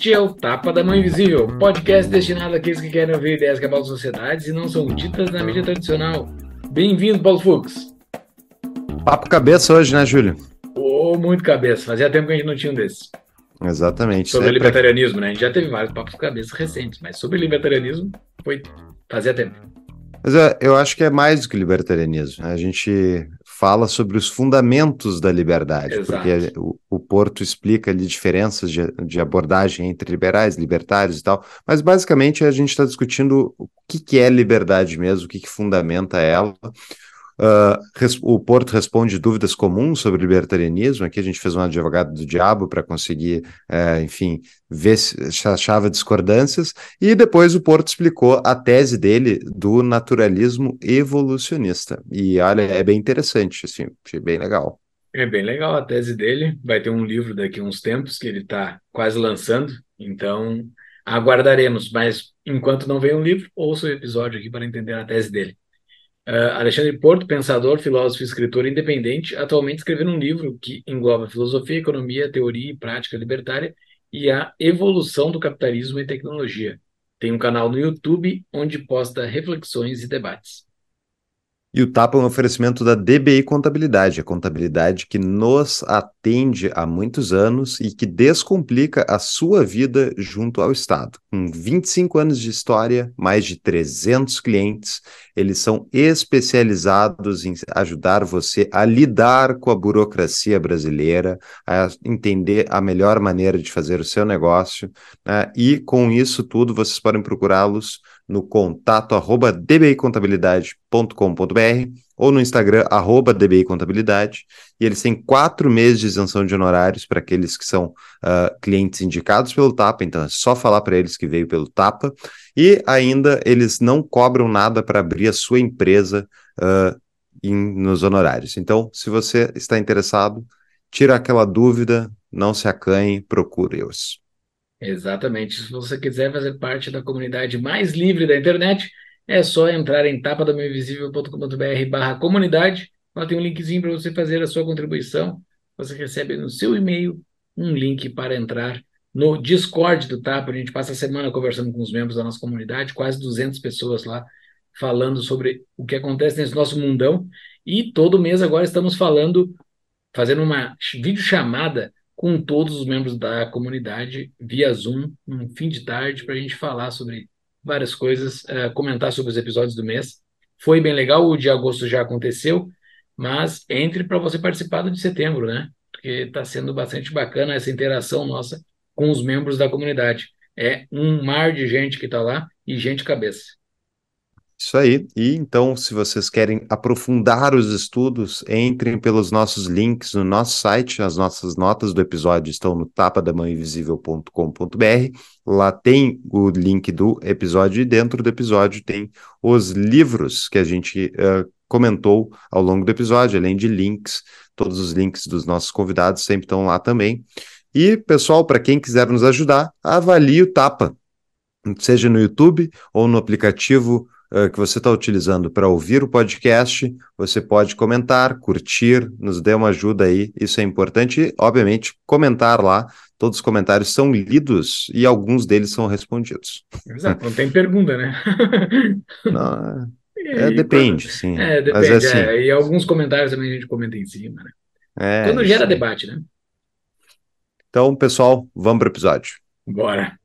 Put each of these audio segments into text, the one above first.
Este é o Tapa da Mão Invisível, podcast destinado àqueles que querem ouvir ideias que abalam sociedades e não são ditas na mídia tradicional. Bem-vindo, Paulo Fux. Papo cabeça hoje, né, Júlio? Oh, muito cabeça. Fazia tempo que a gente não tinha um desses. Exatamente. Sobre libertarianismo, pra... né? A gente já teve vários papos cabeça recentes, mas sobre libertarianismo foi fazia tempo. Mas eu, eu acho que é mais do que libertarianismo. Né? A gente fala sobre os fundamentos da liberdade, Exato. porque o, o, Porto explica ali diferenças de, de, abordagem entre liberais, libertários e tal, mas basicamente a gente está discutindo o que, que é liberdade mesmo, o que, que fundamenta ela, Uh, o Porto responde dúvidas comuns sobre libertarianismo. Aqui a gente fez um advogado do diabo para conseguir, uh, enfim, ver se achava discordâncias. E depois o Porto explicou a tese dele do naturalismo evolucionista. E olha, é bem interessante, assim, achei bem legal. É bem legal a tese dele. Vai ter um livro daqui a uns tempos que ele está quase lançando. Então aguardaremos. Mas enquanto não vem um livro, ouça o episódio aqui para entender a tese dele. Uh, Alexandre Porto, pensador, filósofo e escritor independente, atualmente escrevendo um livro que engloba filosofia, economia, teoria e prática libertária e a evolução do capitalismo e tecnologia. Tem um canal no YouTube onde posta reflexões e debates. E o TAPA é um oferecimento da DBI Contabilidade, a contabilidade que nos atende há muitos anos e que descomplica a sua vida junto ao Estado. Com 25 anos de história, mais de 300 clientes, eles são especializados em ajudar você a lidar com a burocracia brasileira, a entender a melhor maneira de fazer o seu negócio, né? e com isso tudo vocês podem procurá-los no contato arroba dbicontabilidade.com.br ou no Instagram arroba dbicontabilidade e eles têm quatro meses de isenção de honorários para aqueles que são uh, clientes indicados pelo Tapa, então é só falar para eles que veio pelo Tapa e ainda eles não cobram nada para abrir a sua empresa uh, em, nos honorários. Então, se você está interessado, tira aquela dúvida, não se acanhe, procure-os. Exatamente. Se você quiser fazer parte da comunidade mais livre da internet, é só entrar em tapadamãoinvisível.com.br barra comunidade. Lá tem um linkzinho para você fazer a sua contribuição. Você recebe no seu e-mail um link para entrar no Discord do Tapa. A gente passa a semana conversando com os membros da nossa comunidade, quase 200 pessoas lá falando sobre o que acontece nesse nosso mundão. E todo mês agora estamos falando, fazendo uma videochamada com todos os membros da comunidade via Zoom, no fim de tarde, para a gente falar sobre várias coisas, uh, comentar sobre os episódios do mês. Foi bem legal, o de agosto já aconteceu, mas entre para você participar do de setembro, né? Porque está sendo bastante bacana essa interação nossa com os membros da comunidade. É um mar de gente que está lá e gente cabeça. Isso aí. E então, se vocês querem aprofundar os estudos, entrem pelos nossos links no nosso site. As nossas notas do episódio estão no tapadamãoinvisível.com.br. Lá tem o link do episódio e dentro do episódio tem os livros que a gente uh, comentou ao longo do episódio, além de links. Todos os links dos nossos convidados sempre estão lá também. E, pessoal, para quem quiser nos ajudar, avalie o Tapa, seja no YouTube ou no aplicativo que você está utilizando para ouvir o podcast, você pode comentar, curtir, nos dê uma ajuda aí, isso é importante. E, obviamente, comentar lá, todos os comentários são lidos e alguns deles são respondidos. Exato, não tem pergunta, né? não, é, é depende, quando... sim. É, depende, Mas, assim, é, e alguns comentários também a gente comenta em cima, né? É, quando gera debate, né? Então, pessoal, vamos para o episódio. Bora.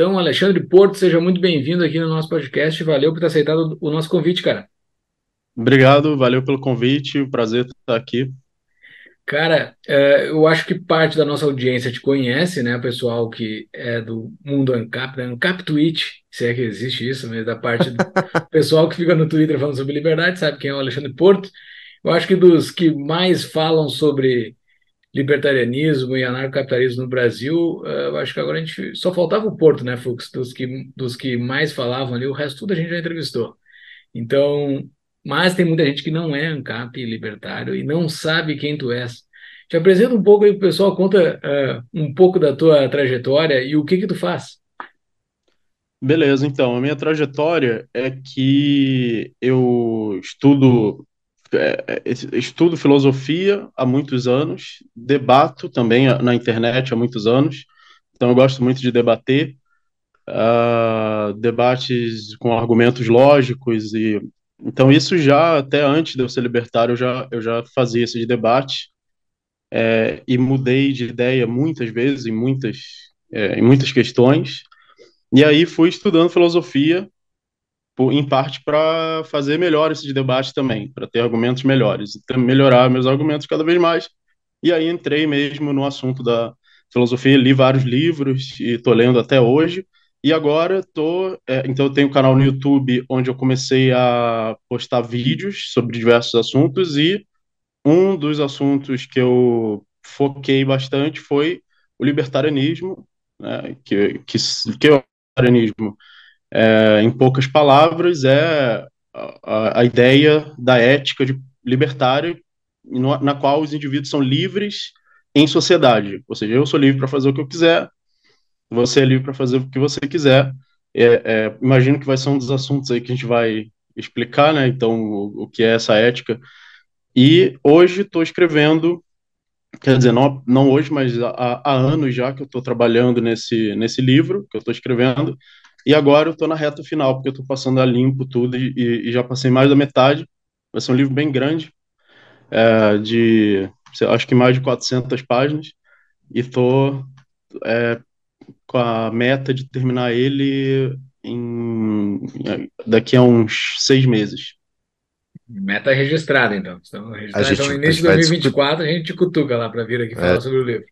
Então, Alexandre Porto, seja muito bem-vindo aqui no nosso podcast. Valeu por ter aceitado o nosso convite, cara. Obrigado, valeu pelo convite, prazer estar aqui. Cara, é, eu acho que parte da nossa audiência te conhece, né? O pessoal que é do mundo ANCAP, né? ANCAP Twitch, se é que existe isso, mas da parte do pessoal que fica no Twitter falando sobre liberdade, sabe quem é o Alexandre Porto. Eu acho que dos que mais falam sobre libertarianismo e anarcocapitalismo no Brasil, eh, eu acho que agora a gente só faltava o Porto, né, Fux, dos que, dos que mais falavam ali, o resto tudo a gente já entrevistou. Então, mas tem muita gente que não é ANCAP libertário e não sabe quem tu és. Te apresenta um pouco aí pro pessoal, conta uh, um pouco da tua trajetória e o que que tu faz. Beleza, então, a minha trajetória é que eu estudo estudo filosofia há muitos anos, debato também na internet há muitos anos, então eu gosto muito de debater, uh, debates com argumentos lógicos e então isso já até antes de eu ser libertário eu já eu já fazia esse debate é, e mudei de ideia muitas vezes em muitas é, em muitas questões e aí fui estudando filosofia em parte para fazer melhor esse debate também, para ter argumentos melhores, melhorar meus argumentos cada vez mais. E aí entrei mesmo no assunto da filosofia, li vários livros e estou lendo até hoje. E agora tô, é, então eu tenho um canal no YouTube onde eu comecei a postar vídeos sobre diversos assuntos e um dos assuntos que eu foquei bastante foi o libertarianismo, né, que, que, que é o libertarianismo é, em poucas palavras, é a, a ideia da ética de libertária, no, na qual os indivíduos são livres em sociedade. Ou seja, eu sou livre para fazer o que eu quiser, você é livre para fazer o que você quiser. É, é, imagino que vai ser um dos assuntos aí que a gente vai explicar, né? Então, o, o que é essa ética. E hoje estou escrevendo, quer dizer, não, não hoje, mas há, há anos já que eu estou trabalhando nesse, nesse livro que eu estou escrevendo, e agora eu estou na reta final, porque eu estou passando a limpo tudo e, e, já passei mais da metade. Vai ser um livro bem grande, é, de acho que mais de 400 páginas, e estou é, com a meta de terminar ele em, daqui a uns seis meses. Meta registrada, então. Então, registrada, então no início de 2024, a gente cutuca lá para vir aqui falar é. sobre o livro.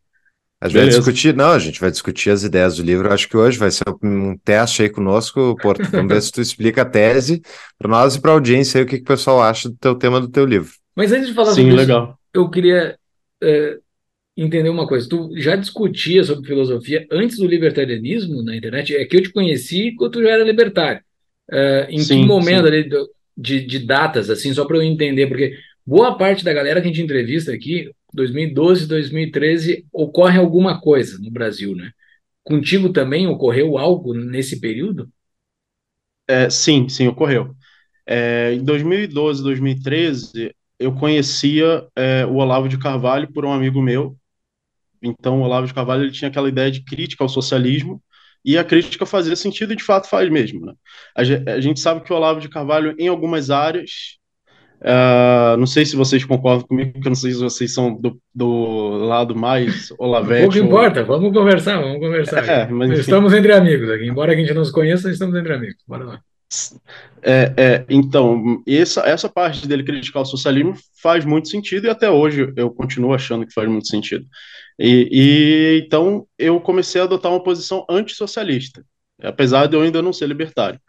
A gente Beleza. vai discutir, não, a gente vai discutir as ideias do livro. Acho que hoje vai ser um teste aí conosco, Porto. Vamos ver se tu explica a tese para nós e para a audiência aí, o que, que o pessoal acha do teu tema do teu livro. Mas antes de falar Sim, sobre legal. isso, eu queria é, entender uma coisa. Tu já discutia sobre filosofia antes do libertarianismo na internet? É que eu te conheci quando tu já era libertário. É, em sim, que momento sim. ali de, de datas, assim, só para eu entender, porque boa parte da galera que a gente entrevista aqui 2012, 2013, ocorre alguma coisa no Brasil, né? Contigo também ocorreu algo nesse período? É, sim, sim, ocorreu. É, em 2012, 2013, eu conhecia é, o Olavo de Carvalho por um amigo meu. Então, o Olavo de Carvalho ele tinha aquela ideia de crítica ao socialismo, e a crítica fazia sentido e de fato faz mesmo. Né? A, gente sabe que o Olavo de Carvalho, em algumas áreas, Uh, não sei se vocês concordam comigo, porque eu não sei se vocês são do, do lado mais Olavete. Pouco ou... importa, vamos conversar, vamos conversar. É, mas, estamos entre amigos aqui, embora a gente não se conheça, estamos entre amigos. Bora lá. É, é, então, essa, essa parte dele criticar o socialismo faz muito sentido e até hoje eu continuo achando que faz muito sentido. E, e então eu comecei a adotar uma posição antissocialista, apesar de eu ainda não ser libertário.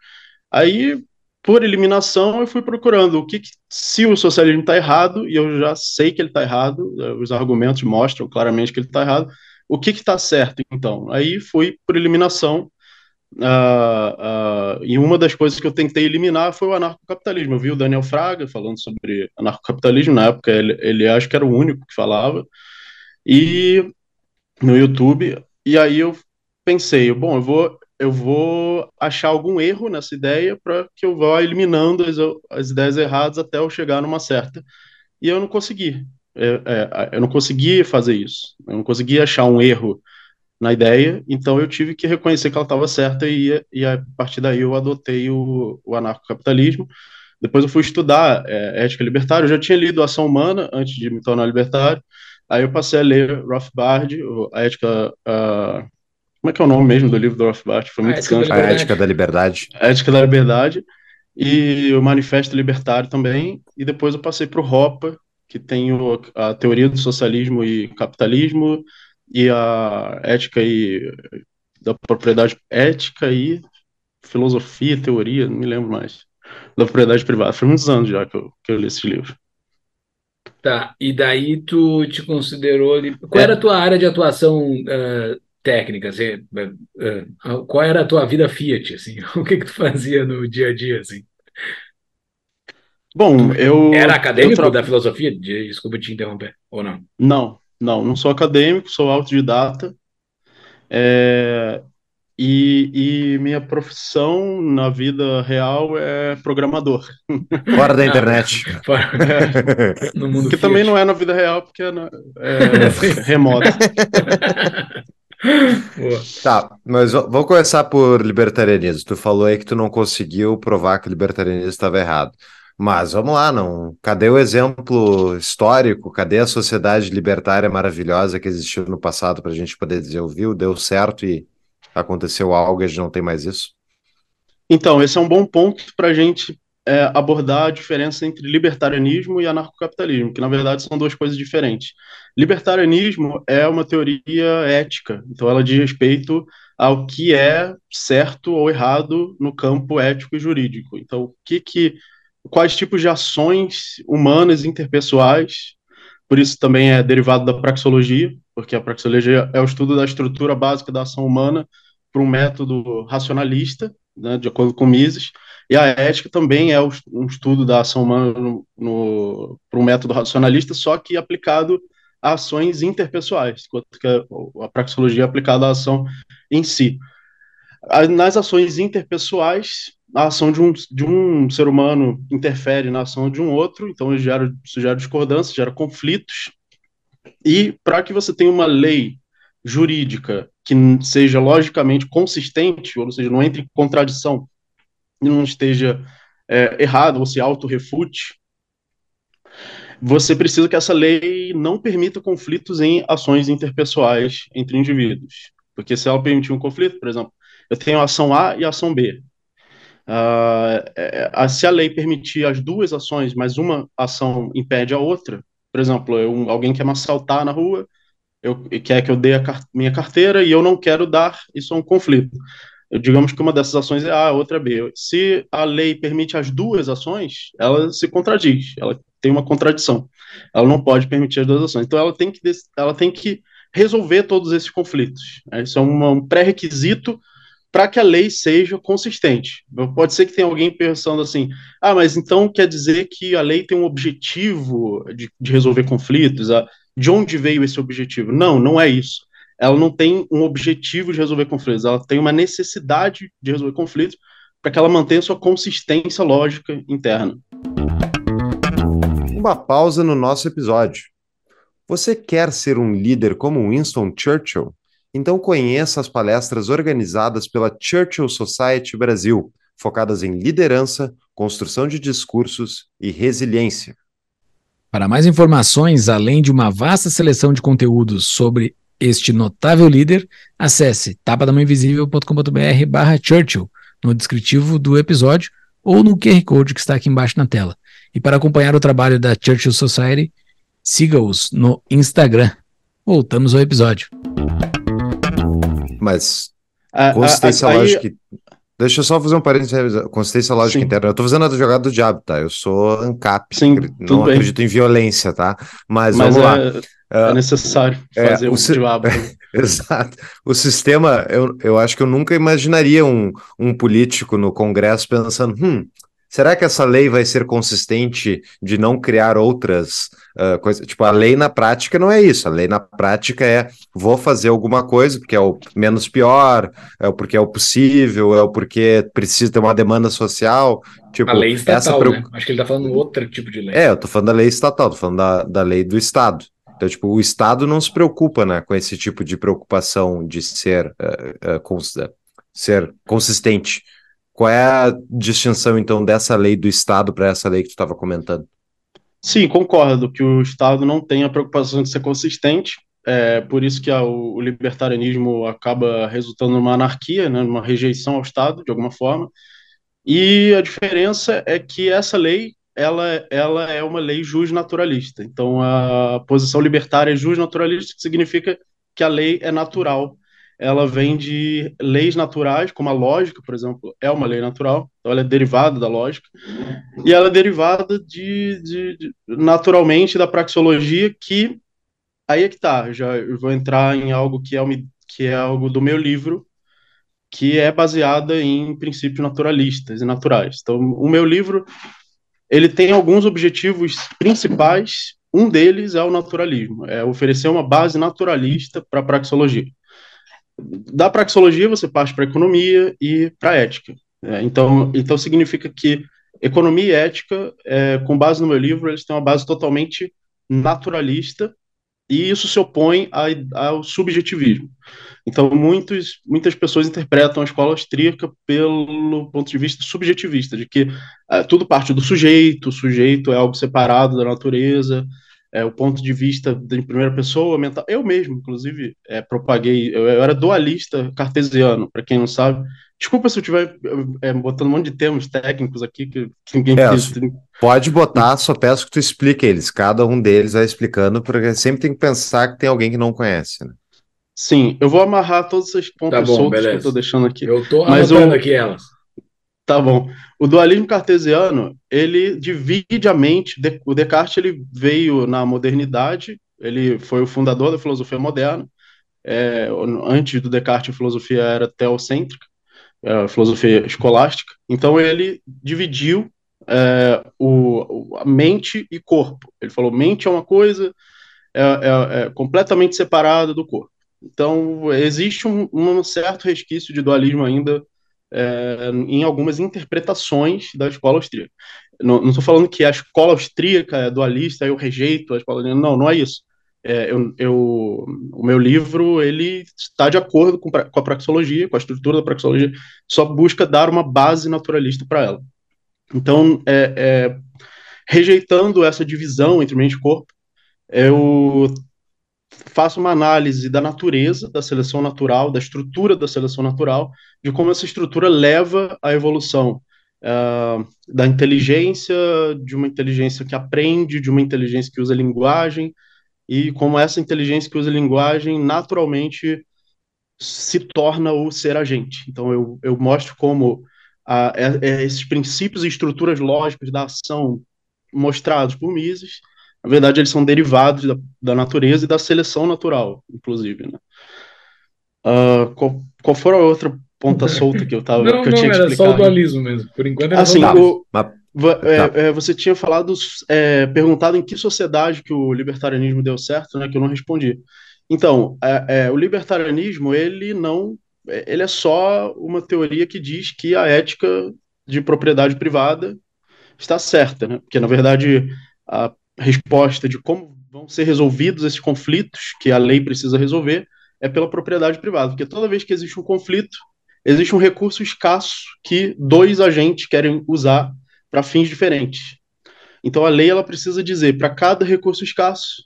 Aí por eliminação, eu fui procurando o que, que se o socialismo está errado, e eu já sei que ele está errado, eh, os argumentos mostram claramente que ele está errado, o que está certo, então? Aí fui por eliminação, uh, uh, e uma das coisas que eu tentei eliminar foi o anarcocapitalismo. Eu vi o Daniel Fraga falando sobre anarcocapitalismo, na época ele, ele acho que era o único que falava, e no YouTube, e aí eu pensei, bom, eu vou eu vou achar algum erro nessa ideia para que eu vá eliminando as, as, ideias erradas até eu chegar numa certa. E eu não consegui. É, é, eu não consegui fazer isso. Eu não consegui achar um erro na ideia, então eu tive que reconhecer que ela estava certa e, e a partir daí eu adotei o, o anarcocapitalismo. Depois eu fui estudar é, ética libertária. Eu já tinha lido Ação Humana antes de me tornar libertário. Aí eu passei a ler Rothbard, a ética. Uh, como é que é o nome mesmo do livro do Rothbard? Foi muito a A Ética da Liberdade. A Ética da Liberdade. E o Manifesto Libertário também. E depois eu passei para o Ropa, que tem o, a teoria do socialismo e capitalismo, e a ética e da propriedade ética e filosofia, teoria, não me lembro mais. Da propriedade privada. Foi muitos anos já que eu, que eu li esse livro. Tá, e daí tu te considerou. Qual é. era a tua área de atuação uh, técnica, assim, é, é, qual era a tua vida Fiat, assim? O que que tu fazia no dia a dia, assim? Bom, eu... Era acadêmico tra... da filosofia? Desculpa te interromper, ou não? Não, não, não sou acadêmico, sou autodidata, é... E, e, minha profissão na vida real é programador. Fora da internet. É, no mundo que Fiat. também não é na vida real, porque é, na, é remoto. Tá, mas vamos começar por libertarianismo. Tu falou aí que tu não conseguiu provar que o libertarianismo estava errado. Mas vamos lá, não. Cadê o exemplo histórico? Cadê a sociedade libertária maravilhosa que existiu no passado para a gente poder dizer, ouviu, deu certo e aconteceu algo e a gente não tem mais isso? Então, esse é um bom ponto para a gente é, abordar a diferença entre libertarianismo e anarcocapitalismo, que na verdade são duas coisas diferentes. Libertarianismo é uma teoria ética, então ela diz respeito ao que é certo ou errado no campo ético e jurídico. Então, o que que quais tipos de ações humanas interpessoais, por isso também é derivado da praxeologia, porque a praxeologia é o estudo da estrutura básica da ação humana por um método racionalista, né, de acordo com Mises, e a ética também é um estudo da ação humana por um método racionalista, só que aplicado a ações interpessoais, enquanto que a, a praxeologia é aplicada à ação em si. Nas ações interpessoais, a ação de um, de um ser humano interfere na ação de um outro, então isso gera, isso gera discordância, gera conflitos, e para que você tenha uma lei jurídica que seja logicamente consistente, ou seja, não entre em contradição não esteja é, errado ou se auto-refute, você precisa que essa lei não permita conflitos em ações interpessoais entre indivíduos. Porque se ela permitir um conflito, por exemplo, eu tenho ação A e ação B. Uh, se a lei permitir as duas ações, mas uma ação impede a outra, por exemplo, eu, alguém quer me assaltar na rua, eu, quer que eu dê a minha carteira e eu não quero dar, isso é um conflito. Digamos que uma dessas ações é A, a outra é B. Se a lei permite as duas ações, ela se contradiz, ela tem uma contradição. Ela não pode permitir as duas ações. Então ela tem que, ela tem que resolver todos esses conflitos. Isso é um pré-requisito para que a lei seja consistente. Pode ser que tenha alguém pensando assim: ah, mas então quer dizer que a lei tem um objetivo de, de resolver conflitos? De onde veio esse objetivo? Não, não é isso. Ela não tem um objetivo de resolver conflitos, ela tem uma necessidade de resolver conflitos para que ela mantenha sua consistência lógica interna. Uma pausa no nosso episódio. Você quer ser um líder como Winston Churchill? Então conheça as palestras organizadas pela Churchill Society Brasil, focadas em liderança, construção de discursos e resiliência. Para mais informações, além de uma vasta seleção de conteúdos sobre este notável líder, acesse tapadamãoinvisível.com.br barra Churchill no descritivo do episódio ou no QR Code que está aqui embaixo na tela. E para acompanhar o trabalho da Churchill Society, siga-os no Instagram. Voltamos ao episódio. Mas consistência a, a, lógica. Aí... Deixa eu só fazer um parênteses. Consistência lógica Sim. interna. Eu tô fazendo a jogada do diabo, tá? Eu sou ANCAP. Sim, não bem. acredito em violência, tá? Mas, Mas vamos é... lá. É necessário é, fazer é, o, o diabo. Exato. O sistema, eu, eu acho que eu nunca imaginaria um, um político no Congresso pensando, hum, será que essa lei vai ser consistente de não criar outras uh, coisas? Tipo, a lei na prática não é isso. A lei na prática é vou fazer alguma coisa porque é o menos pior, é o porque é o possível, é o porque precisa ter uma demanda social. Tipo, a lei estatal, essa... né? Acho que ele está falando outro tipo de lei. É, eu tô falando da lei estatal, tô falando da, da lei do Estado. Então, tipo, o Estado não se preocupa né, com esse tipo de preocupação de ser, uh, uh, cons ser consistente. Qual é a distinção, então, dessa lei do Estado para essa lei que tu estava comentando? Sim, concordo que o Estado não tem a preocupação de ser consistente, é por isso que a, o libertarianismo acaba resultando numa anarquia, né, numa rejeição ao Estado, de alguma forma, e a diferença é que essa lei ela, ela é uma lei justnaturalista. Então, a posição libertária é justnaturalista, que significa que a lei é natural. Ela vem de leis naturais, como a lógica, por exemplo, é uma lei natural, então ela é derivada da lógica, e ela é derivada de, de, de naturalmente da praxeologia, que aí é que tá, já vou entrar em algo que é, uma, que é algo do meu livro, que é baseada em princípios naturalistas e naturais. Então, o meu livro ele tem alguns objetivos principais. Um deles é o naturalismo, é oferecer uma base naturalista para a praxeologia. da praxeologia você parte para economia e para ética. É, então, então significa que economia e ética, é, com base no meu livro, eles têm uma base totalmente naturalista e isso se opõe ao subjetivismo. Então, muitos, muitas pessoas interpretam a escola austríaca pelo ponto de vista subjetivista, de que é, tudo parte do sujeito, o sujeito é algo separado da natureza, é, o ponto de vista de primeira pessoa mental. Eu mesmo, inclusive, é, propaguei, eu, eu, era dualista cartesiano, para quem não sabe. Desculpa se eu estiver é, botando um monte de termos técnicos aqui que, que ninguém é, Pode botar, só peço que tu explique eles. Cada um deles vai explicando, porque sempre tem que pensar que tem alguém que não conhece. Né? Sim, eu vou amarrar todos esses pontos tá bom, soltos beleza. que eu estou deixando aqui. Eu estou anotando eu... aqui elas. Tá bom. O dualismo cartesiano, ele divide a mente. O Descartes ele veio na modernidade, ele foi o fundador da filosofia moderna. É, antes do Descartes, a filosofia era teocêntrica, é, a filosofia escolástica. Então, ele dividiu é, o, a mente e corpo. Ele falou: mente é uma coisa é, é, é completamente separada do corpo. Então, existe um, um certo resquício de dualismo ainda é, em algumas interpretações da escola austríaca. Não estou falando que a escola austríaca é dualista, eu rejeito a escola. Não, não é isso. É, eu, eu, o meu livro ele está de acordo com, com, a praxeologia, com a estrutura da praxeologia, só busca dar uma base naturalista para ela. Então, é, é, rejeitando essa divisão entre mente e corpo, eu faço uma análise da natureza da seleção natural, da estrutura da seleção natural, de como essa estrutura leva à evolução uh, da inteligência, de uma inteligência que aprende, de uma inteligência que usa linguagem, e como essa inteligência que usa linguagem naturalmente se torna o ser agente. Então, eu, eu mostro como uh, é, é esses princípios e estruturas lógicas da ação mostrados por Mises na verdade, eles são derivados da, da natureza e da seleção natural, inclusive, né? Uh, qual, qual foi a outra ponta solta que eu tava não, que eu não, tinha que era explicar? só o dualismo mesmo. Por enquanto era assim, o, é, é, você tinha falado, é, perguntado em que sociedade que o libertarianismo deu certo, né? Que eu não respondi. Então, é, é, o libertarianismo ele não, ele é só uma teoria que diz que a ética de propriedade privada está certa, né? Porque na verdade a resposta de como vão ser resolvidos esses conflitos que a lei precisa resolver é pela propriedade privada, porque toda vez que existe um conflito, existe um recurso escasso que dois agentes querem usar para fins diferentes. Então a lei ela precisa dizer para cada recurso escasso,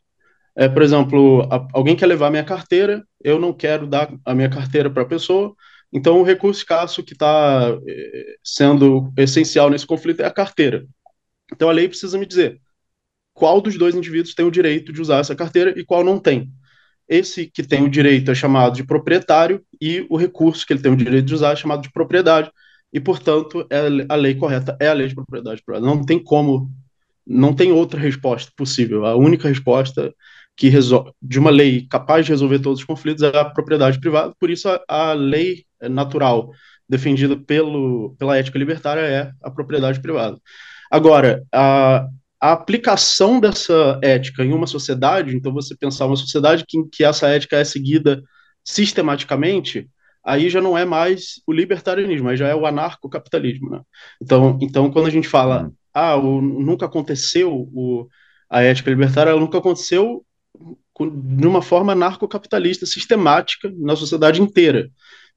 é, por exemplo, a, alguém quer levar minha carteira, eu não quero dar a minha carteira para a pessoa, então o recurso escasso que está é, sendo essencial nesse conflito é a carteira. Então a lei precisa me dizer qual dos dois indivíduos tem o direito de usar essa carteira e qual não tem. Esse que tem o direito é chamado de proprietário e o recurso que ele tem o direito de usar é chamado de propriedade. E, portanto, é a lei correta é a lei de propriedade privada. Não tem como, não tem outra resposta possível. A única resposta que resolve, de uma lei capaz de resolver todos os conflitos é a propriedade privada. Por isso, a, a lei natural defendida pelo, pela ética libertária é a propriedade privada. Agora, a, a aplicação dessa ética em uma sociedade, então você pensar uma sociedade que, que essa ética é seguida sistematicamente, aí já não é mais o libertarianismo, aí já é o anarcocapitalismo, né? Então, então quando a gente fala, uhum. ah, o, nunca aconteceu o, a ética libertária, ela nunca aconteceu de uma forma anarcocapitalista sistemática na sociedade inteira.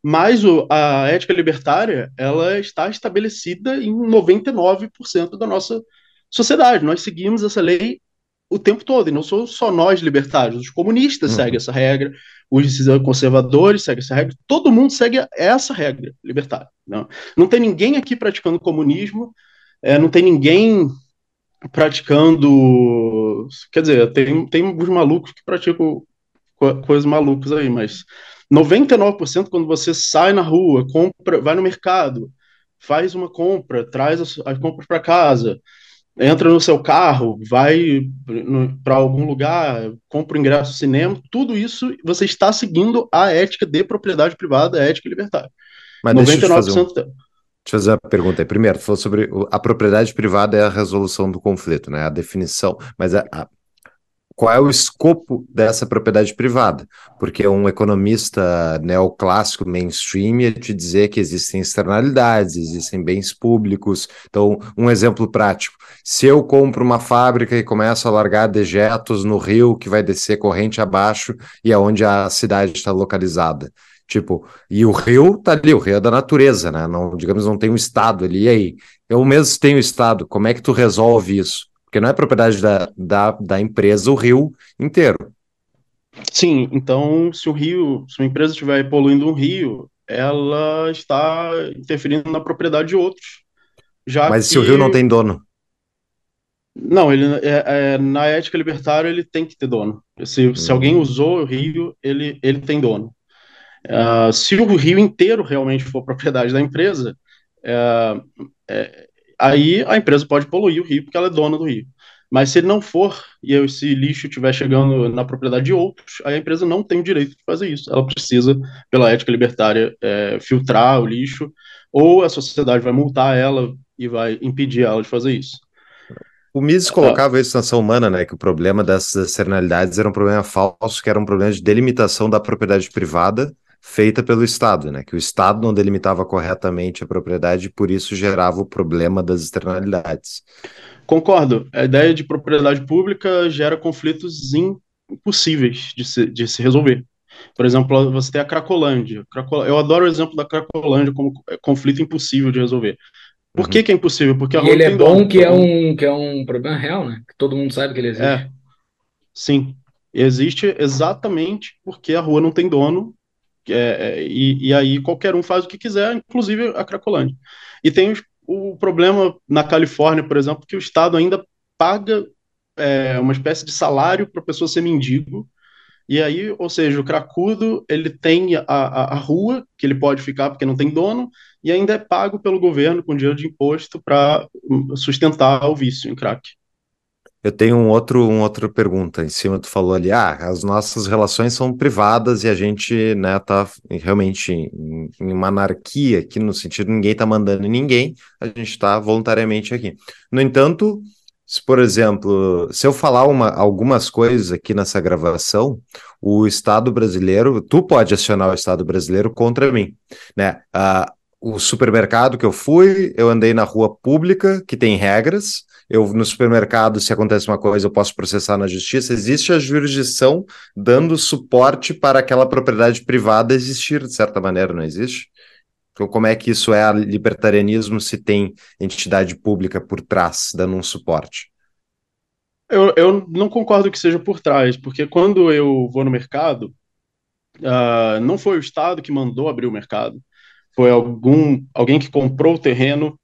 Mas o, a ética libertária, ela está estabelecida em 99% da nossa sociedade. Nós seguimos essa lei o tempo todo, e não sou só nós libertários, os comunistas uhum. seguem essa regra, os conservadores seguem essa regra, todo mundo segue essa regra libertária. Não, não tem ninguém aqui praticando comunismo, é, não tem ninguém praticando. Quer dizer, tem, tem alguns malucos que praticam co coisas malucas aí, mas 99% quando você sai na rua, compra, vai no mercado, faz uma compra, traz as, as compras para casa, entra no seu carro, vai para algum lugar, compra o ingresso no cinema, tudo isso você está seguindo a ética de propriedade privada, a ética libertária. Mas 99% deixa eu fazer, um, deixa eu fazer uma pergunta aí. Primeiro, falou sobre a propriedade privada é a resolução do conflito, né? A definição, mas a, a qual é o escopo dessa propriedade privada? Porque um economista neoclássico mainstream ia te dizer que existem externalidades, existem bens públicos. Então, um exemplo prático: se eu compro uma fábrica e começo a largar dejetos no rio que vai descer corrente abaixo e é onde a cidade está localizada. Tipo, e o rio tá ali, o rio é da natureza, né? Não, digamos, não tem um estado ali. E aí, eu mesmo tenho estado, como é que tu resolve isso? Porque não é propriedade da, da, da empresa o rio inteiro. Sim, então se o rio, se uma empresa estiver poluindo um rio, ela está interferindo na propriedade de outros. Já Mas que... se o rio não tem dono? Não, ele é, é, na ética libertária ele tem que ter dono. Se, hum. se alguém usou o rio, ele, ele tem dono. Uh, se o rio inteiro realmente for propriedade da empresa, uh, é, aí a empresa pode poluir o rio porque ela é dona do rio. Mas se ele não for e esse lixo estiver chegando na propriedade de outros, a empresa não tem o direito de fazer isso. Ela precisa, pela ética libertária, é, filtrar o lixo, ou a sociedade vai multar ela e vai impedir ela de fazer isso. O Mises colocava isso na ação humana, né? Que o problema dessas externalidades era um problema falso, que era um problema de delimitação da propriedade privada feita pelo Estado, né? Que o Estado não delimitava corretamente a propriedade e por isso gerava o problema das externalidades. Concordo. A ideia de propriedade pública gera conflitos impossíveis de se, de se resolver. Por exemplo, você tem a Cracolândia. Eu adoro o exemplo da Cracolândia como conflito impossível de resolver. Por uhum. que, que é impossível? Porque a rua ele é bom dono, que é, um, que é um problema real, né? Que todo mundo sabe que ele existe. É. Sim. Existe exatamente porque a rua não tem dono é, é, e, e, aí qualquer um faz o que quiser, inclusive a Cracolândia. E tem o problema na Califórnia, por exemplo, que o Estado ainda paga é, uma espécie de salário para a pessoa ser mendigo. E aí, ou seja, o cracudo ele tem a, a, a, rua que ele pode ficar porque não tem dono e ainda é pago pelo governo com dinheiro de imposto para sustentar o vício em crack. Eu tenho um outro, uma outra pergunta em cima. Tu falou ali, ah, as nossas relações são privadas e a gente, né, tá realmente em, em uma anarquia aqui, no sentido ninguém tá mandando ninguém, a gente tá voluntariamente aqui. No entanto, se, por exemplo, se eu falar uma, algumas coisas aqui nessa gravação, o Estado brasileiro, tu pode acionar o Estado brasileiro contra mim, né? Ah, o supermercado que eu fui, eu andei na rua pública, que tem regras, eu no supermercado, se acontece uma coisa, eu posso processar na justiça. Existe a jurisdição dando suporte para aquela propriedade privada existir, de certa maneira, não existe? Então, como é que isso é libertarianismo se tem entidade pública por trás dando um suporte? Eu, eu não concordo que seja por trás, porque quando eu vou no mercado, uh, não foi o Estado que mandou abrir o mercado, foi algum alguém que comprou o terreno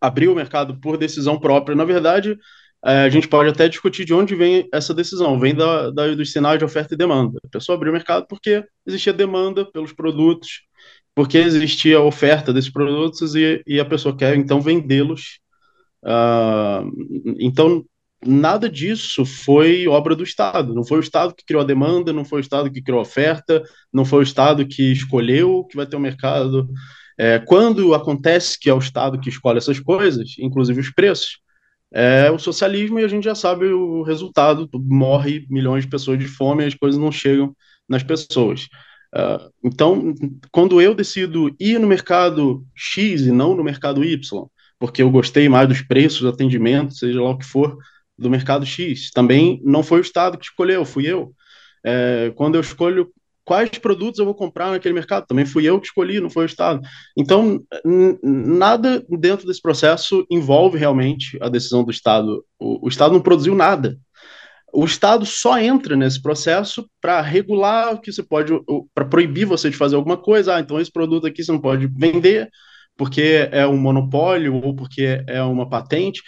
abriu o mercado por decisão própria. Na verdade, é, a gente pode até discutir de onde vem essa decisão. Vem da, da, dos sinais de oferta e demanda. A pessoa abriu o mercado porque existia demanda pelos produtos, porque existia oferta desses produtos e, e a pessoa quer então vendê-los. Uh, então, nada disso foi obra do Estado. Não foi o Estado que criou a demanda, não foi o Estado que criou a oferta, não foi o Estado que escolheu que vai ter o um mercado. É, quando acontece que é o Estado que escolhe essas coisas, inclusive os preços, é o socialismo e a gente já sabe o resultado: morre milhões de pessoas de fome e as coisas não chegam nas pessoas. Uh, então, quando eu decido ir no mercado X e não no mercado Y, porque eu gostei mais dos preços, do atendimento, seja lá o que for, do mercado X, também não foi o Estado que escolheu, fui eu. É, quando eu escolho quais produtos eu vou comprar naquele mercado. Também fui eu que escolhi, não foi o Estado. Então, nada dentro desse processo envolve realmente a decisão do Estado. O, o Estado não produziu nada. O Estado só entra nesse processo para regular o que você pode, para proibir você de fazer alguma coisa. Ah, então esse produto aqui você não pode vender porque é um monopólio ou porque é uma patente.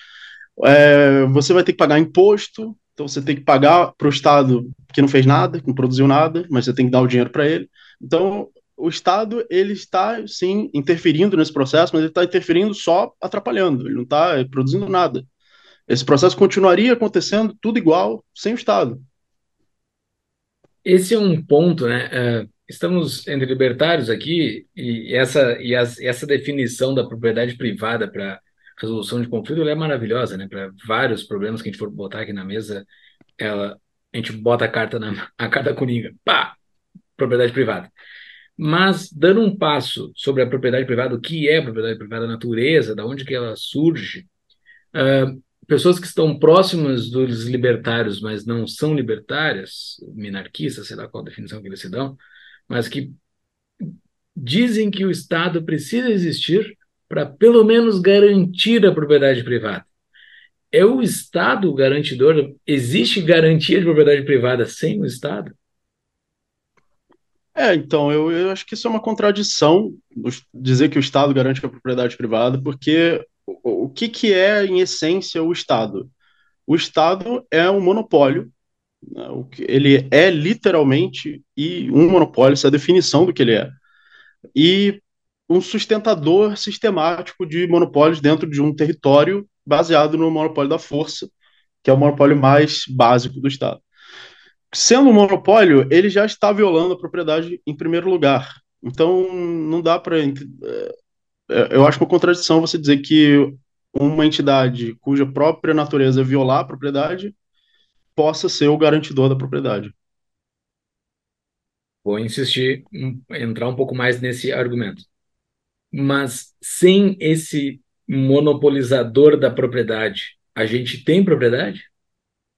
É, você vai ter que pagar imposto então você tem que pagar para o Estado que não fez nada, que não produziu nada, mas você tem que dar o dinheiro para ele. Então o Estado ele está sim interferindo nesse processo, mas ele está interferindo só atrapalhando. Ele não está produzindo nada. Esse processo continuaria acontecendo tudo igual sem o Estado. Esse é um ponto, né? É, estamos entre libertários aqui e essa e, as, essa definição da propriedade privada para resolução de conflito é maravilhosa, né? Para vários problemas que a gente for botar aqui na mesa, ela, a gente bota a carta na a carta coringa, pá, propriedade privada. Mas dando um passo sobre a propriedade privada, o que é propriedade privada, a natureza, da onde que ela surge, uh, pessoas que estão próximas dos libertários, mas não são libertárias, minarquistas, sei lá qual definição que eles se dão, mas que dizem que o Estado precisa existir para pelo menos garantir a propriedade privada. É o Estado garantidor? Existe garantia de propriedade privada sem o Estado? É, então, eu, eu acho que isso é uma contradição, dizer que o Estado garante a propriedade privada, porque o, o que, que é, em essência, o Estado? O Estado é um monopólio, né, ele é literalmente e um monopólio, essa é a definição do que ele é, e um sustentador sistemático de monopólios dentro de um território baseado no monopólio da força, que é o monopólio mais básico do Estado sendo um monopólio, ele já está violando a propriedade em primeiro lugar. Então, não dá para. É, é, eu acho uma contradição você dizer que uma entidade cuja própria natureza é violar a propriedade possa ser o garantidor da propriedade. Vou insistir, entrar um pouco mais nesse argumento. Mas sem esse monopolizador da propriedade, a gente tem propriedade?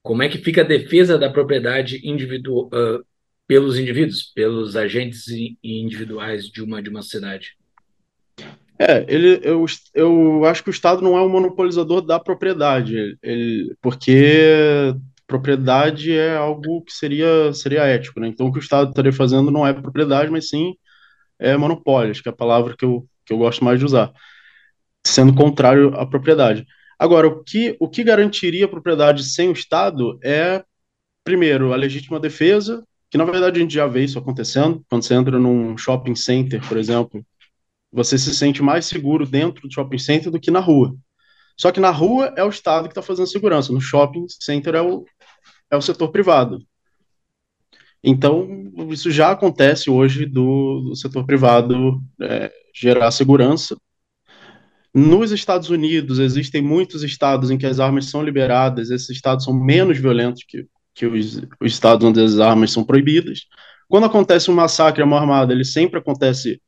Como é que fica a defesa da propriedade individual uh, pelos indivíduos, pelos agentes individuais de uma de uma sociedade? É, ele, eu, eu acho que o Estado não é um monopolizador da propriedade, ele, porque propriedade é algo que seria, seria ético, né? Então o que o Estado estaria fazendo não é propriedade, mas sim é monopólio, acho que é a palavra que eu, que eu gosto mais de usar, sendo contrário à propriedade. Agora, o que, o que garantiria a propriedade sem o Estado é, primeiro, a legítima defesa, que na verdade a gente já vê isso acontecendo. Quando você entra num shopping center, por exemplo, você se sente mais seguro dentro do shopping center do que na rua. Só que na rua é o Estado que está fazendo segurança, no shopping center é o, é o setor privado. Então, isso já acontece hoje do, do setor privado é, gerar segurança nos Estados Unidos, existem muitos estados em que as armas são liberadas, esses estados são menos violentos que, que os, os estados onde as armas são proibidas. Quando acontece um massacre à mão armada, ele sempre acontece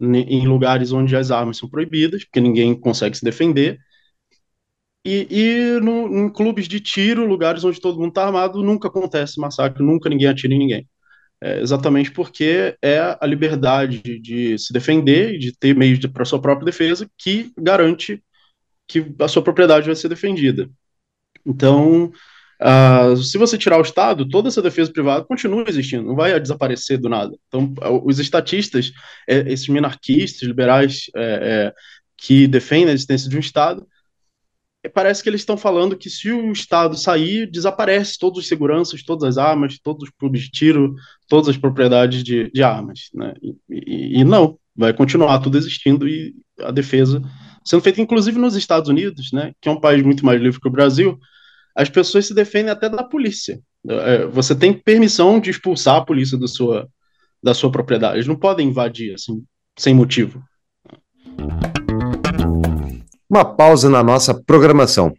em lugares onde as armas são proibidas, porque ninguém consegue se defender. E, e no, em clubes de tiro, lugares onde todo mundo está armado, nunca acontece massacre, nunca ninguém atira em ninguém é, exatamente porque é a liberdade de se defender e de ter meios para sua própria defesa que garante que a sua propriedade vai ser defendida. Então, uh, se você tirar o Estado, toda essa defesa privada continua existindo, não vai desaparecer do nada. Então, os estatistas, é, esses minarquistas, liberais é, é que defendem a existência de um Estado, parece que eles estão falando que se o Estado sair, desaparece todos os seguranças, todas as armas, todos os clubes de tiro, todas as propriedades de, de armas. Né? E, e, e, não, vai continuar tudo existindo e a defesa sendo feita, inclusive nos Estados Unidos, né, que é um país muito mais livre que o Brasil, as pessoas se defendem até da polícia. É, você tem permissão de expulsar a polícia da sua, da sua propriedade. Eles não podem invadir assim, sem motivo. Uma pausa na nossa programação.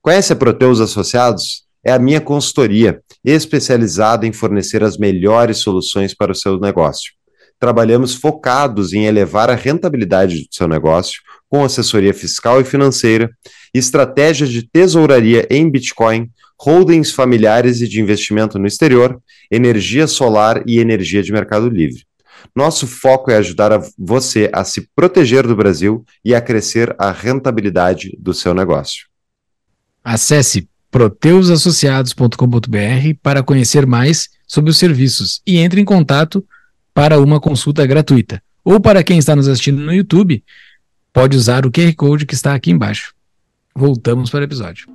Conhece a Proteus Associados? É a minha consultoria, especializada em fornecer as melhores soluções para o seu negócio. Trabalhamos focados em elevar a rentabilidade do seu negócio, com assessoria fiscal e financeira, estratégias de tesouraria em Bitcoin, holdings familiares e de investimento no exterior, energia solar e energia de mercado livre. Nosso foco é ajudar a você a se proteger do Brasil e a crescer a rentabilidade do seu negócio. Acesse proteusassociados.com.br para conhecer mais sobre os serviços e entre em contato para uma consulta gratuita. Ou para quem está nos assistindo no YouTube, pode usar o QR Code que está aqui embaixo. Voltamos para o episódio.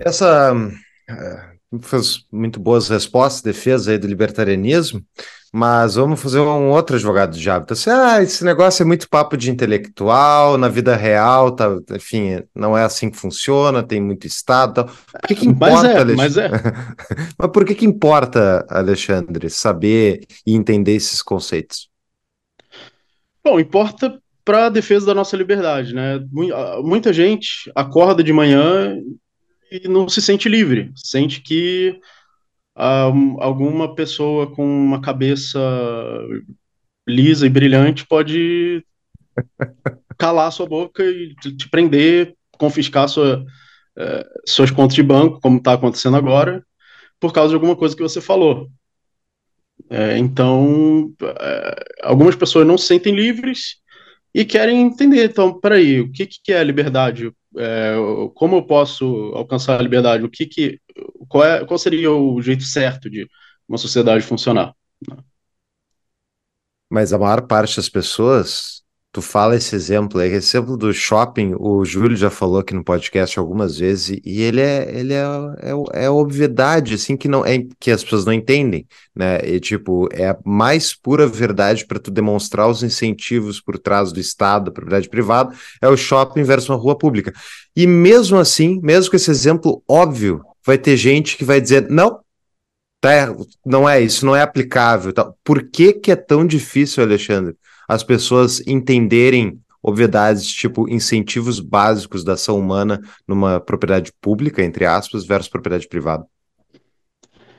Essa uh, fez muito boas respostas, defesa aí do libertarianismo. Mas vamos fazer um outro advogado de diabo. Então, assim, ah, esse negócio é muito papo de intelectual, na vida real, tá, enfim, não é assim que funciona, tem muito Estado. Por que, que importa, mas é, Alexandre? Mas, é. mas por que, que importa, Alexandre, saber e entender esses conceitos? Bom, importa para a defesa da nossa liberdade, né? Muita gente acorda de manhã e não se sente livre, sente que um, alguma pessoa com uma cabeça lisa e brilhante pode calar sua boca e te prender, confiscar sua, uh, suas contas de banco, como está acontecendo agora, por causa de alguma coisa que você falou. É, então, é, algumas pessoas não se sentem livres e querem entender. Então, peraí, o que, que é liberdade? É, como eu posso alcançar a liberdade? O que, que qual, é, qual seria o jeito certo de uma sociedade funcionar? Mas a maior parte das pessoas Tu fala esse exemplo aí, esse exemplo do shopping, o Júlio já falou aqui no podcast algumas vezes, e ele é, ele é, é, é obviedade, assim, que não é que as pessoas não entendem, né? E, tipo, é a mais pura verdade para tu demonstrar os incentivos por trás do Estado, da propriedade privada, é o shopping versus uma rua pública. E mesmo assim, mesmo com esse exemplo óbvio, vai ter gente que vai dizer, não, tá, não é isso, não é aplicável. Tá. Por que que é tão difícil, Alexandre? as pessoas entenderem obviedades, tipo incentivos básicos da ação humana numa propriedade pública, entre aspas, versus propriedade privada?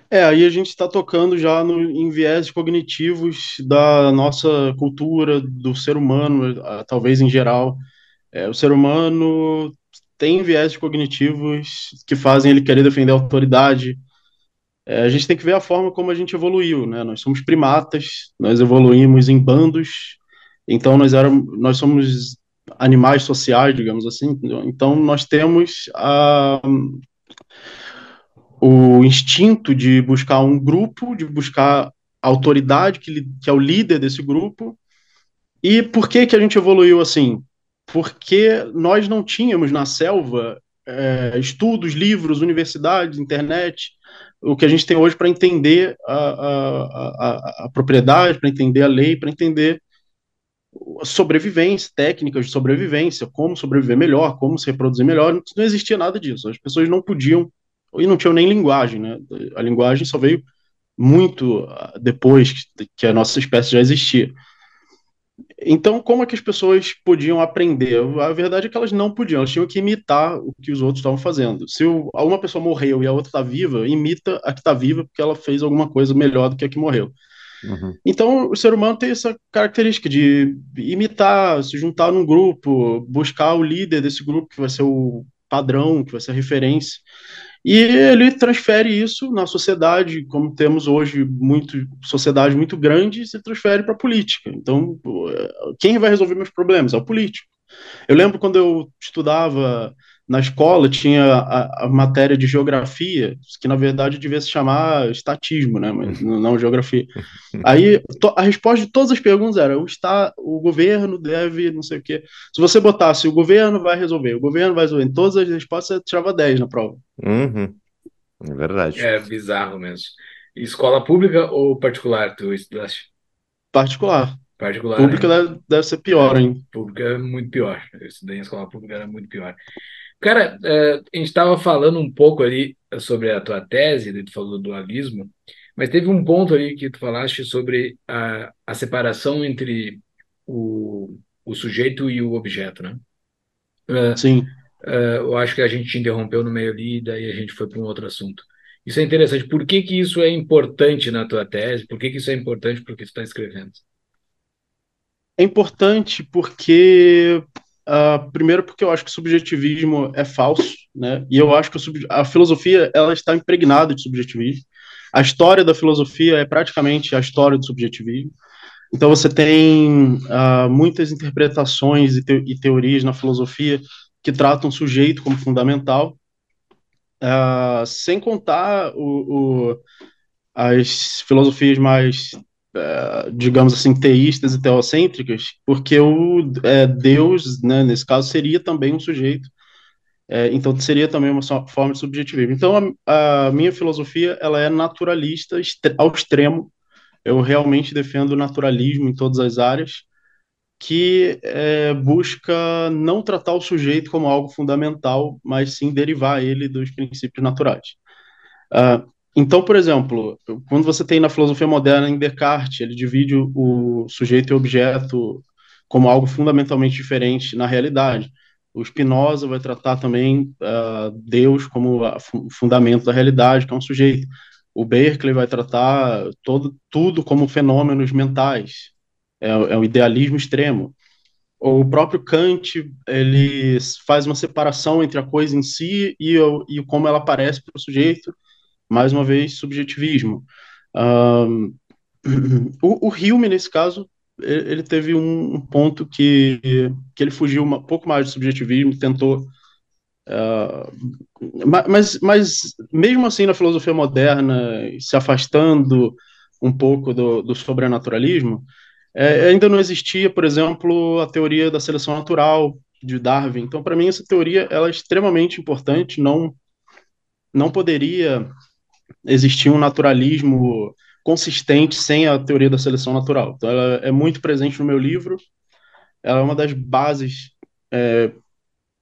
É, aí a gente está tocando já no, em viés cognitivos da nossa cultura, do ser humano, talvez em geral. É, o ser humano tem viés cognitivos que fazem ele querer defender a autoridade. É, a gente tem que ver a forma como a gente evoluiu, né? Nós somos primatas, nós evoluímos em bandos, então nós éramos, nós somos animais sociais, digamos assim. Então nós temos a, o instinto de buscar um grupo, de buscar a autoridade que, que é o líder desse grupo. E por que que a gente evoluiu assim? Porque nós não tínhamos na selva é, estudos, livros, universidades, internet, o que a gente tem hoje para entender a, a, a, a propriedade, para entender a lei, para entender sobrevivência, técnicas de sobrevivência, como sobreviver melhor, como se reproduzir melhor, não existia nada disso. As pessoas não podiam, e não tinham nem linguagem, né? A linguagem só veio muito ah, depois que a nossa espécie já existia. Então, como é que as pessoas podiam aprender? A verdade é que elas não podiam, elas tinham que imitar o que os outros estavam fazendo. Se uma pessoa morreu e a outra está viva, imita a que está viva porque ela fez alguma coisa melhor do que a que morreu. Uhum. Então, o ser humano tem essa característica de imitar, se juntar num grupo, buscar o líder desse grupo, que vai ser o padrão, que vai ser a referência. E ele transfere isso na sociedade, como temos hoje muito sociedade muito grande, se transfere para a política. Então, quem vai resolver meus problemas? É o político. Eu lembro quando eu estudava na escola tinha a, a, matéria de geografia, que na verdade devia se chamar estatismo, né? Mas não geografia. Aí to, a resposta de todas as perguntas era: o, está, o governo deve, não sei o quê. Se você botasse o governo vai resolver, o governo vai resolver, em todas as respostas você tirava 10 na prova. Uhum. É verdade. É bizarro mesmo. Escola pública ou particular tu estudaste? Particular. Particular. Pública deve, deve, ser pior, hein? Pública é muito pior. Eu estudei em escola pública, era muito pior. Cara, é, a gente estava falando um pouco ali sobre a tua tese, tu falou do dualismo, mas teve um ponto ali que tu falaste sobre a, a separação entre o, o sujeito e o objeto, né? É, Sim. É, eu acho que a gente te interrompeu no meio ali, daí a gente foi para um outro assunto. Isso é interessante. Por que que isso é importante na tua tese? Por que que isso é importante para o que tu está escrevendo? É importante porque Uh, primeiro porque eu acho que o subjetivismo é falso, né? E eu acho que a filosofia ela está impregnada de subjetivismo. A história da filosofia é praticamente a história do subjetivismo. Então você tem uh, muitas interpretações e, te e, teorias na filosofia que tratam o sujeito como fundamental, uh, sem contar o, o, as filosofias mais é, digamos assim, teístas e teocêntricas, porque o é, Deus, né, nesse caso, seria também um sujeito, é, então seria também uma forma de subjetivismo. Então, a, a, minha filosofia ela é naturalista ao extremo, eu realmente defendo o naturalismo em todas as áreas, que é, busca não tratar o sujeito como algo fundamental, mas sim derivar ele dos princípios naturais. Uh, então, por exemplo, quando você tem na filosofia moderna em Descartes, ele divide o sujeito e o objeto como algo fundamentalmente diferente na realidade. O Spinoza vai tratar também uh, Deus como o fundamento da realidade, que é um sujeito. O Berkeley vai tratar todo, tudo como fenômenos mentais. É, é um idealismo extremo. O próprio Kant ele faz uma separação entre a coisa em si e, e como ela aparece para o sujeito. Mais uma vez, subjetivismo. O, o Hume, nesse caso, ele teve um, ponto que, que ele fugiu um pouco mais do subjetivismo, tentou. Uh, mas, mas, mesmo assim, na filosofia moderna, se afastando um pouco do, do sobrenaturalismo, é, ainda não existia, por exemplo, a teoria da seleção natural de Darwin. Então, para mim, essa teoria ela é extremamente importante. Não, não poderia existir um naturalismo consistente sem a teoria da seleção natural. Então, ela é muito presente no meu livro. Ela é uma das bases é,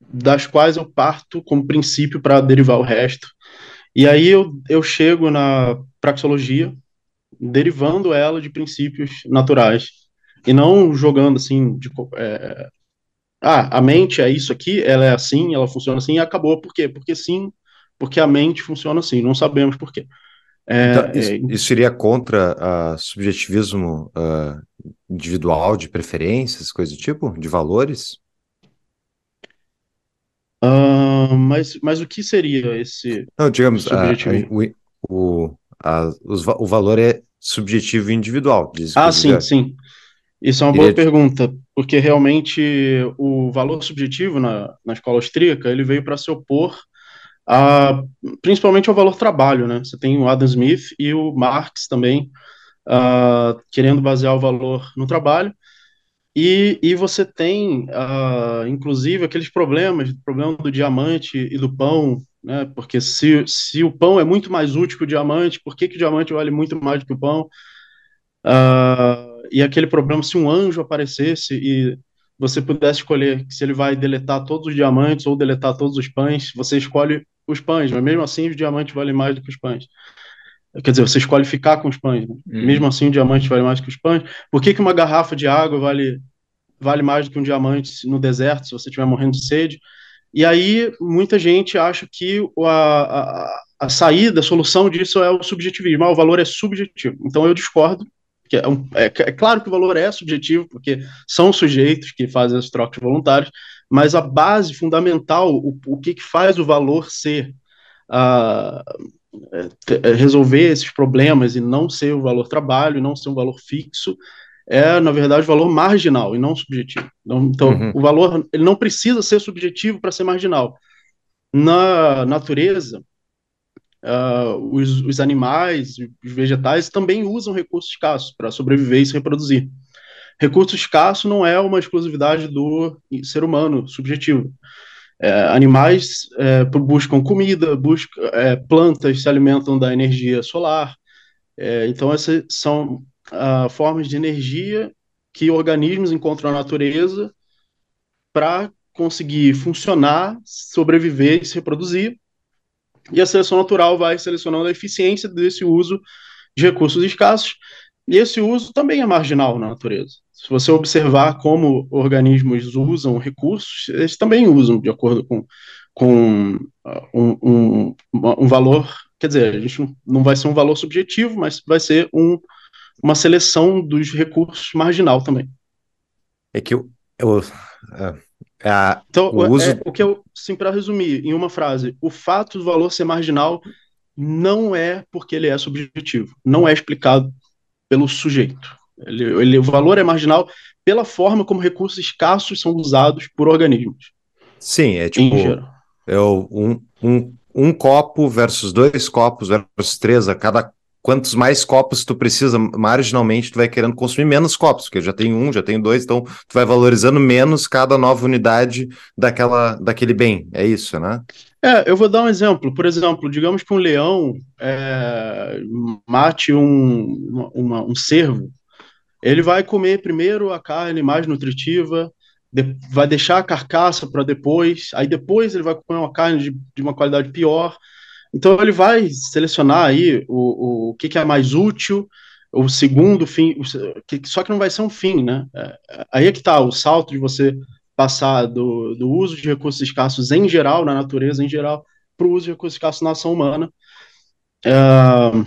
das quais eu parto como princípio para derivar o resto. E aí eu, eu chego na praxeologia, derivando ela de princípios naturais e não jogando assim de é, ah, a mente é isso aqui, ela é assim, ela funciona assim e acabou. Por quê? Porque sim, porque a mente funciona assim, não sabemos por quê. É, então, isso, é... isso iria contra o subjetivismo uh, individual de preferências, coisa do tipo, de valores? Uh, mas, mas o que seria esse Não, digamos, o, o, a, os, o valor é subjetivo e individual. ah, sim, sim. Isso é uma boa pergunta, porque realmente o valor subjetivo na, na escola austríaca ele veio para se opor a, principalmente ao valor trabalho, né? Você tem o Adam Smith e o Marx também uh, querendo basear o valor no trabalho. E, e você tem, uh, inclusive, aqueles problemas, o problema do diamante e do pão, né? Porque se, se o pão é muito mais útil que o diamante, por que, que o diamante vale muito mais do que o pão? Uh, e aquele problema, se um anjo aparecesse e você pudesse escolher se ele vai deletar todos os diamantes ou deletar todos os pães, você escolhe os pães, mas mesmo assim os diamantes valem mais do que os pães. Quer dizer, você escolhe ficar com os pães. Né? Uhum. Mesmo assim, o diamante vale mais do que os pães. Por que, que uma garrafa de água vale, vale mais do que um diamante no deserto, se você estiver morrendo de sede? E aí, muita gente acha que a, a, a saída, a solução disso é o subjetivismo. Ah, o valor é subjetivo. Então, eu discordo. Que é, um, é, é, claro que o valor é subjetivo, porque são sujeitos que fazem as trocas voluntárias, mas a base fundamental, o, o que, que faz o valor ser, uh, resolver esses problemas e não ser o valor trabalho, e não ser um valor fixo, é, na verdade, o valor marginal e não subjetivo. Então, então uhum. o valor ele não precisa ser subjetivo para ser marginal. Na natureza, uh, os, os animais, os vegetais também usam recursos escassos para sobreviver e se reproduzir. Recurso escasso não é uma exclusividade do ser humano subjetivo. É, animais é, buscam comida, buscam, é, plantas se alimentam da energia solar. É, então, essas são uh, formas de energia que organismos encontram na natureza para conseguir funcionar, sobreviver e se reproduzir. E a seleção natural vai selecionando a eficiência desse uso de recursos escassos. E esse uso também é marginal na natureza. Se você observar como organismos usam recursos, eles também usam de acordo com, com uh, um, um, um valor. Quer dizer, a gente não vai ser um valor subjetivo, mas vai ser um, uma seleção dos recursos marginal também. É que eu. eu é, é então, o, uso... é, o que eu, sim, para resumir, em uma frase, o fato do valor ser marginal não é porque ele é subjetivo, não é explicado pelo sujeito. Ele, ele, o valor é marginal pela forma como recursos escassos são usados por organismos. Sim, é tipo é um, um, um copo versus dois copos versus três a cada quantos mais copos tu precisa, marginalmente tu vai querendo consumir menos copos, porque já tem um, já tem dois, então tu vai valorizando menos cada nova unidade daquela, daquele bem, é isso, né? É, eu vou dar um exemplo. Por exemplo, digamos que um leão é, mate um, uma, um cervo ele vai comer primeiro a carne mais nutritiva, de, vai deixar a carcaça para depois, aí depois ele vai comer uma carne de, de, uma qualidade pior. Então ele vai selecionar aí o, o, o que, que é mais útil, o segundo fim, só que não vai ser um fim, né? É, aí é que está o salto de você passar do, do uso de recursos escassos em geral, na natureza em geral, para o uso de recursos escassos na ação humana. Uh,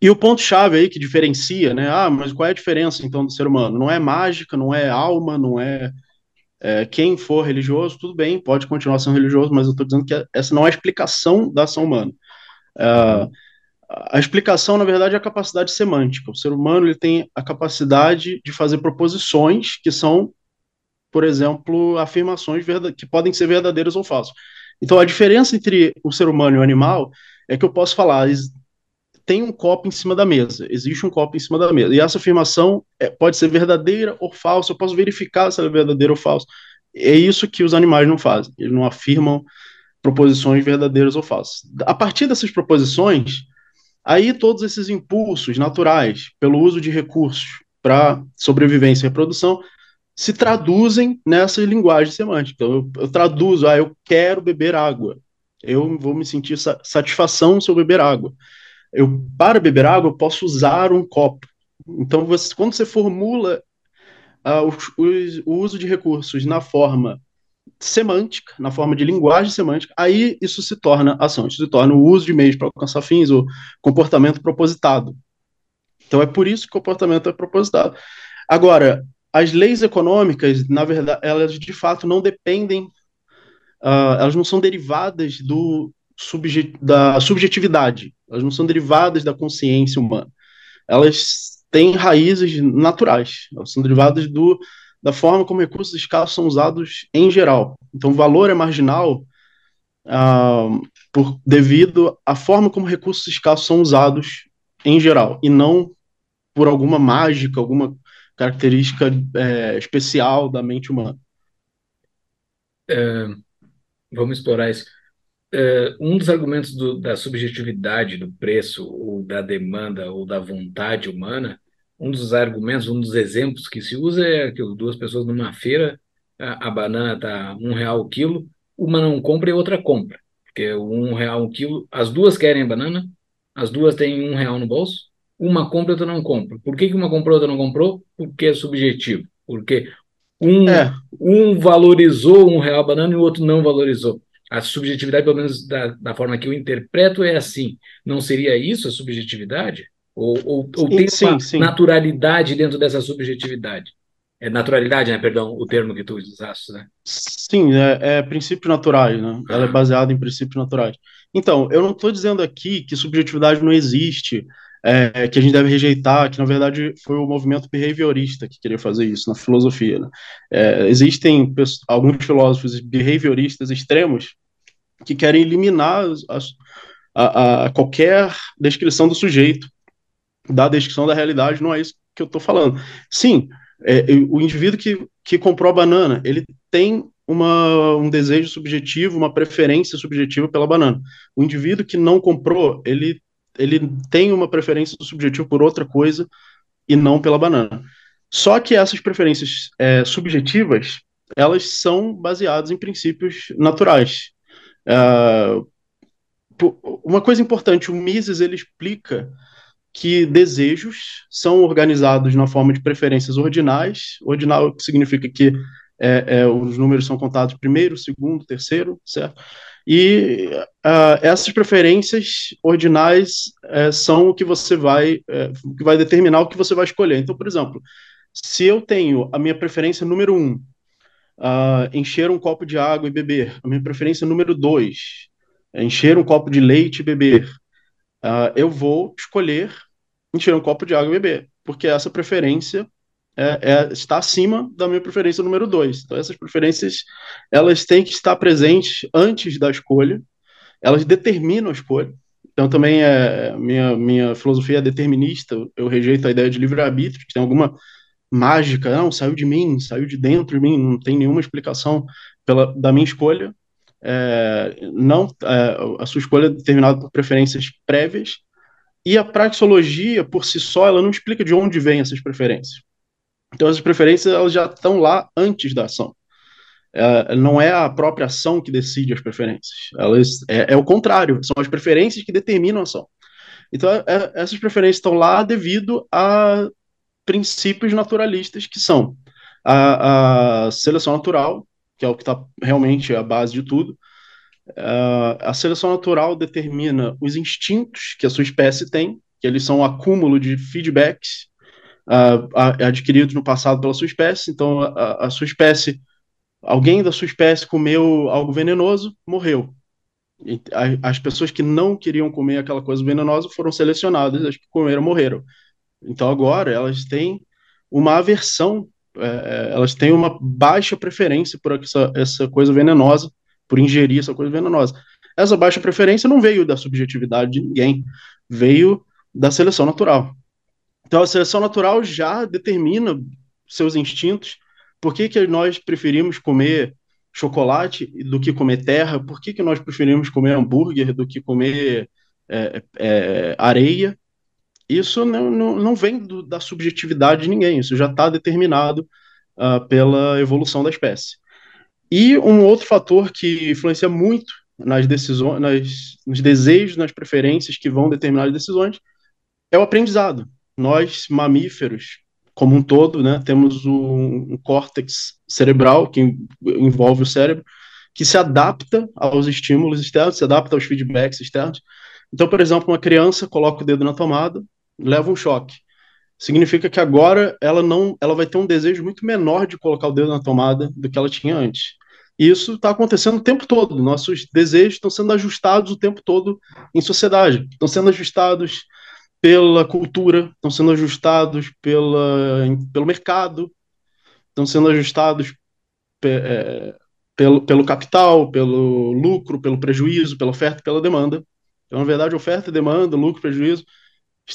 e o ponto-chave aí que diferencia, né? Ah, mas qual é a diferença então do ser humano? Não é mágica, não é alma, não é, é quem for religioso, tudo bem, pode continuar sendo religioso, mas eu estou dizendo que essa não é a explicação da ação humana. Uh, a explicação, na verdade, é a capacidade semântica. O ser humano ele tem a capacidade de fazer proposições que são, por exemplo, afirmações que podem ser verdadeiras ou falsas. Então, a diferença entre o ser humano e o animal é que eu posso falar, tem um copo em cima da mesa, existe um copo em cima da mesa, e essa afirmação é, pode ser verdadeira ou falsa, eu posso verificar se ela é verdadeira ou falsa. É isso que os animais não fazem, eles não afirmam proposições verdadeiras ou falsas. A partir dessas proposições, aí todos esses impulsos naturais, pelo uso de recursos para sobrevivência e reprodução, se traduzem nessa linguagem semântica. Então, eu, eu traduzo, ah, eu quero beber água. Eu vou me sentir sa satisfação se eu beber água. Eu, para beber água, eu posso usar um copo. Então, você, quando você formula uh, o, o, uso de recursos na forma semântica, na forma de linguagem semântica, aí isso se torna ação, isso se torna o uso de meios para alcançar fins, o comportamento propositado. Então, é por isso que o comportamento é propositado. Agora, as leis econômicas, na verdade, elas de fato não dependem, uh, elas não são derivadas do subje da subjetividade, elas não são derivadas da consciência humana. Elas têm raízes naturais, elas são derivadas do, da forma como recursos escassos são usados em geral. Então, o valor é marginal uh, por, devido à forma como recursos escassos são usados em geral, e não por alguma mágica, alguma característica é, especial da mente humana. É, vamos explorar isso. É, um dos argumentos do, da subjetividade do preço, ou da demanda, ou da vontade humana, um dos argumentos, um dos exemplos que se usa é que duas pessoas numa feira, a, a banana está um real o quilo, uma não compra e outra compra. Porque um real o quilo, as duas querem banana, as duas têm um real no bolso, uma compra e outra não compra. Por que, que uma comprou e outra não comprou? Porque é subjetivo. Porque um, é. um valorizou um real banana e o outro não valorizou. A subjetividade, pelo menos da, da forma que eu interpreto, é assim. Não seria isso a subjetividade? Ou, ou, ou tem sim, uma sim. naturalidade dentro dessa subjetividade? É naturalidade, né? Perdão, o termo que tu usaste, né? Sim, é, é princípios naturais, né? Ela é baseada em princípios naturais. Então, eu não estou dizendo aqui que subjetividade não existe, é, que a gente deve rejeitar, que na verdade foi o movimento behaviorista que queria fazer isso na filosofia. Né? É, existem alguns filósofos behavioristas extremos que querem eliminar as, a, a, qualquer descrição do sujeito, da descrição da realidade, não é isso que eu estou falando. Sim, é, o indivíduo que, que comprou a banana, ele tem uma, um desejo subjetivo, uma preferência subjetiva pela banana. O indivíduo que não comprou, ele ele tem uma preferência subjetiva por outra coisa e não pela banana. Só que essas preferências é, subjetivas, elas são baseadas em princípios naturais. Uh, uma coisa importante, o Mises ele explica que desejos são organizados na forma de preferências ordinais, ordinal significa que é, é, os números são contados primeiro, segundo, terceiro, certo? E uh, essas preferências ordinais uh, são o que você vai, uh, que vai determinar o que você vai escolher. Então, por exemplo, se eu tenho a minha preferência número um, uh, encher um copo de água e beber, a minha preferência número dois, encher um copo de leite e beber, eu vou escolher encher um copo de água e beber, porque essa preferência é, é, está acima da minha preferência número dois. Então, essas preferências elas têm que estar presentes antes da escolha, elas determinam a escolha. Então, também é minha, minha filosofia é determinista, eu rejeito a ideia de livre-arbítrio, que tem alguma mágica, não, saiu de mim, saiu de dentro de mim, não tem nenhuma explicação pela, da minha escolha. É, não, é, a sua escolha é determinada por preferências prévias, e a praxeologia, por si só, ela não explica de onde vêm essas preferências. Então, as preferências elas já estão lá antes da ação. É, não é a própria ação que decide as preferências. Elas, é, é o contrário, são as preferências que determinam a ação. Então, é, é essas preferências estão lá devido a princípios naturalistas que são a, a seleção natural, que é o que está realmente a base de tudo. Uh, a seleção natural determina os instintos que a sua espécie tem, que eles são um acúmulo de feedbacks uh, adquiridos no passado pela sua espécie. Então, a, a, sua espécie, alguém da sua espécie comeu algo venenoso, morreu. E as pessoas que não queriam comer aquela coisa venenosa foram selecionadas, as que comeram morreram. Então, agora elas têm uma aversão é, é, elas têm uma baixa preferência por essa, essa coisa venenosa, por ingerir essa coisa venenosa. Essa baixa preferência não veio da subjetividade de ninguém, veio da seleção natural. Então a seleção natural já determina seus instintos. Por que, que nós preferimos comer chocolate do que comer terra? Por que, que nós preferimos comer hambúrguer do que comer é, é, areia? isso não, não, não vem do, da subjetividade de ninguém, isso já está determinado uh, pela evolução da espécie. E um outro fator que influencia muito nas decisões, nas, nos desejos, nas preferências que vão determinar as decisões, é o aprendizado. Nós, mamíferos, como um todo, né, temos um, córtex cerebral que envolve o cérebro, que se adapta aos estímulos externos, se adapta aos feedbacks externos. Então, por exemplo, uma criança coloca o dedo na tomada, leva um choque. Significa que agora ela não, ela vai ter um desejo muito menor de colocar o dedo na tomada do que ela tinha antes. E isso está acontecendo o tempo todo. Nossos desejos estão sendo ajustados o tempo todo em sociedade. Estão sendo ajustados pela cultura, estão sendo ajustados pela, pelo mercado, estão sendo ajustados é, pelo, pelo capital, pelo lucro, pelo prejuízo, pela oferta e pela demanda. Então, na verdade, oferta, demanda, lucro, prejuízo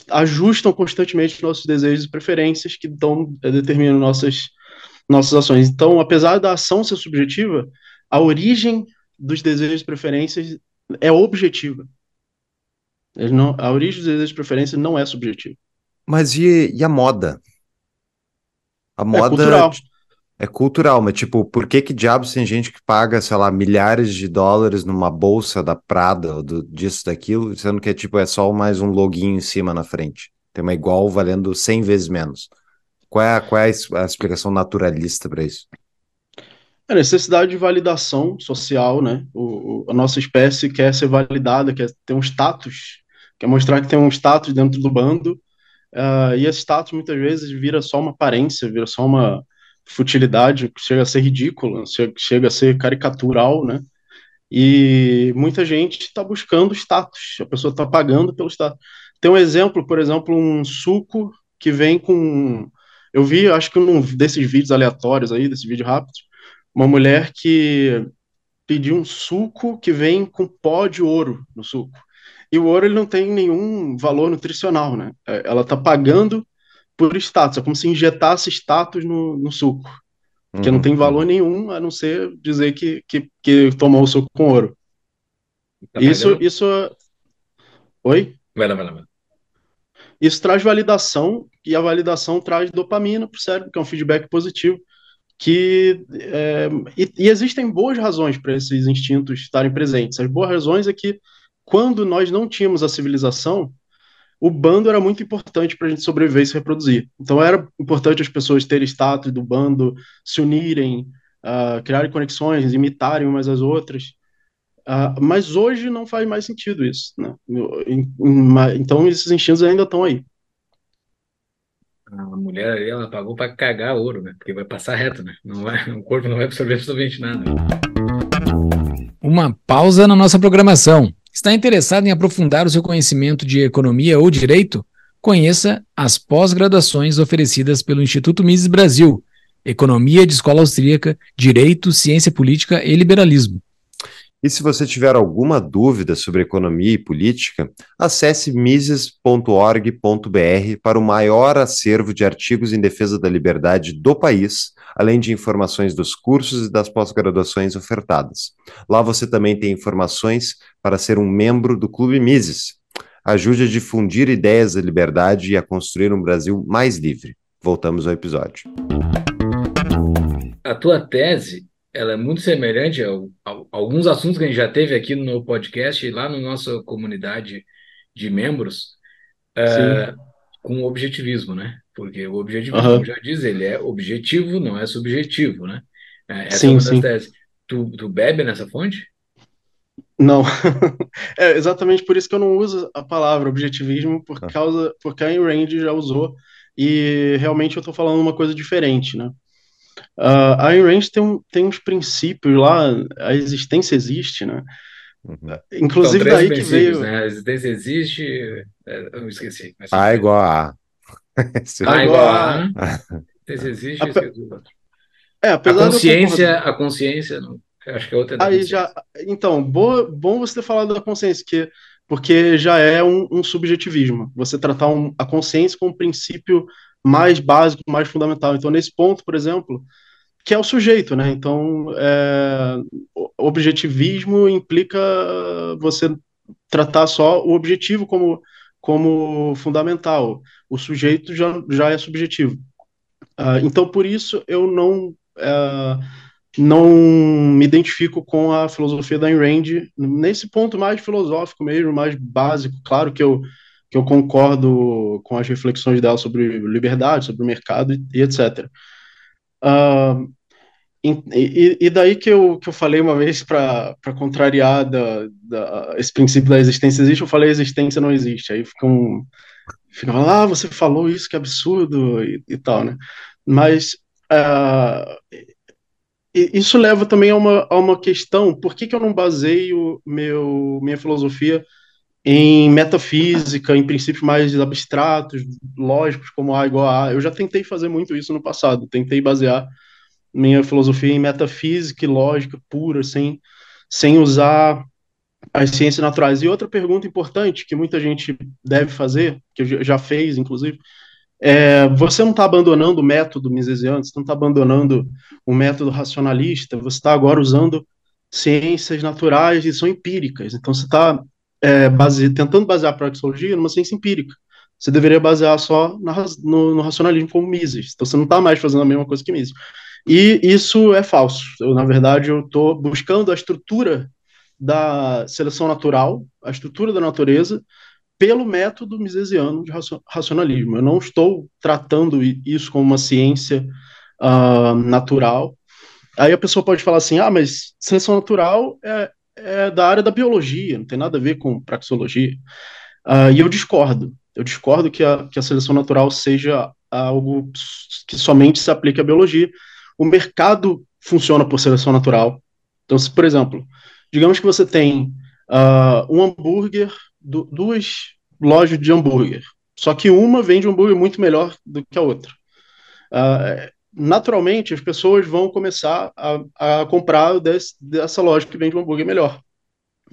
ajustam constantemente nossos desejos e preferências que dão, eh, determinam nossas, nossas ações. Então, apesar da ação ser subjetiva, a origem dos desejos e preferências é objetiva. Não, a origem dos desejos e preferências não é subjetiva. Mas e, e a moda? A é moda. É cultural. É cultural, mas tipo, por que que diabos tem gente que paga, sei lá, milhares de dólares numa bolsa da Prada ou do, disso, daquilo, sendo que é tipo, é só mais um loginho em cima na frente. Tem uma igual valendo 100 vezes menos. Qual é, qual é a explicação naturalista para isso? É a necessidade de validação social, né? O, o, a nossa espécie quer ser validada, quer ter um status, quer mostrar que tem um status dentro do bando, uh, e esse status muitas vezes vira só uma aparência, vira só uma, futilidade, chega a ser ridícula, chega a ser caricatural, né? E muita gente está buscando status, a pessoa está pagando pelo status. Tem um exemplo, por exemplo, um suco que vem com. Eu vi, acho que um desses vídeos aleatórios aí, desse vídeo rápido, uma mulher que pediu um suco que vem com pó de ouro no suco. E o ouro ele não tem nenhum valor nutricional, né? É, ela está pagando por status, é como se injetasse status no, no suco, que uhum. não tem valor nenhum a não ser dizer que, que, que tomou o suco com ouro. Tá isso, isso. Oi? Vai lá, vai lá, vai lá. Isso traz validação e a validação traz dopamina para o cérebro, que é um feedback positivo. Que, é, e, e existem boas razões para esses instintos estarem presentes. As boas razões é que quando nós não tínhamos a civilização, o bando era muito importante para a gente sobreviver e se reproduzir. Então era importante as pessoas terem status do bando, se unirem, uh, criarem conexões, imitarem umas às outras. Uh, mas hoje não faz mais sentido isso. Né? Então esses instintos ainda estão aí. A mulher ali, ela pagou para cagar ouro, né? Porque vai passar reto, né? Não vai, o corpo não vai absorver absolutamente nada. Uma pausa na nossa programação. Está interessado em aprofundar o seu conhecimento de economia ou direito? Conheça as pós-graduações oferecidas pelo Instituto Mises Brasil, Economia de Escola Austríaca, Direito, Ciência Política e Liberalismo. E se você tiver alguma dúvida sobre economia e política, acesse mises.org.br para o maior acervo de artigos em defesa da liberdade do país, além de informações dos cursos e das pós-graduações ofertadas. Lá você também tem informações para ser um membro do Clube Mises. Ajude a difundir ideias da liberdade e a construir um Brasil mais livre. Voltamos ao episódio. A tua tese ela é muito semelhante a, a, a, alguns assuntos que a gente já teve aqui no podcast, lá na nossa comunidade de membros. Uh, com objetivismo, né? Porque o objetivismo, uhum. já diz, ele é objetivo, não é subjetivo, né? É, essa sim, é uma das sim. teses. Tu, tu bebe nessa fonte? Não. é exatamente por isso que eu não uso a palavra objetivismo, por ah. causa, porque a Ayn Rand já usou, e realmente eu estou falando uma coisa diferente, né? Uh, a Ayn Rand tem, um, tem uns princípios lá, a existência existe, né? Uhum. Inclusive daí que veio. Né? A existência existe. É, eu esqueci. A igual a. a igual a. A existência existe. A, é, apesar a consciência, a consciência, não, acho que é outra. Aí já, então, boa, bom você ter falado da consciência, que, porque já é um, um subjetivismo. Você tratar um, a consciência como um princípio mais básico, mais fundamental. Então, nesse ponto, por exemplo, que é o sujeito, né? Então, é, objetivismo implica você tratar só o objetivo como, como fundamental. O sujeito já, já é subjetivo. Uh, então, por isso, eu não, uh, não me identifico com a filosofia da Ayn Rand nesse ponto mais filosófico mesmo, mais básico. Claro que eu, que eu concordo com as reflexões dela sobre liberdade, sobre o mercado e, e etc. Uh, e, e, daí que eu, que eu falei uma vez para contrariar da, da, esse princípio da existência existe, eu falei existência não existe. Aí fica um. Fica ah, você falou isso, que absurdo, e, e tal, né? Mas uh, isso leva também a uma, a uma questão: por que, que eu não baseio meu, minha filosofia em metafísica, em princípios mais abstratos, lógicos, como A igual a A? Eu já tentei fazer muito isso no passado, tentei basear minha filosofia em metafísica e lógica pura, sem, sem usar as ciências naturais. E outra pergunta importante que muita gente deve fazer, que já fez, inclusive, é, você não está abandonando o método misesiano, você não está abandonando o método racionalista, você está agora usando ciências naturais e são empíricas. Então você está é, base, tentando basear a praxeologia numa ciência empírica. Você deveria basear só na, no, no, racionalismo como Mises. Então você não está mais fazendo a mesma coisa que Mises. E isso é falso. Eu, na verdade, eu estou buscando a estrutura da seleção natural, a estrutura da natureza, pelo método misesiano de racionalismo. Eu não estou tratando isso como uma ciência uh, natural. Aí a pessoa pode falar assim: ah, mas seleção natural é, é da área da biologia, não tem nada a ver com praxeologia. Uh, e eu discordo. Eu discordo que a, que a seleção natural seja algo que somente se aplique à biologia o mercado funciona por seleção natural. Então, se, por exemplo, digamos que você tem uh, um hambúrguer, du duas lojas de hambúrguer, só que uma vende um hambúrguer muito melhor do que a outra. Uh, naturalmente, as pessoas vão começar a, a comprar desse, dessa loja que vende um hambúrguer melhor.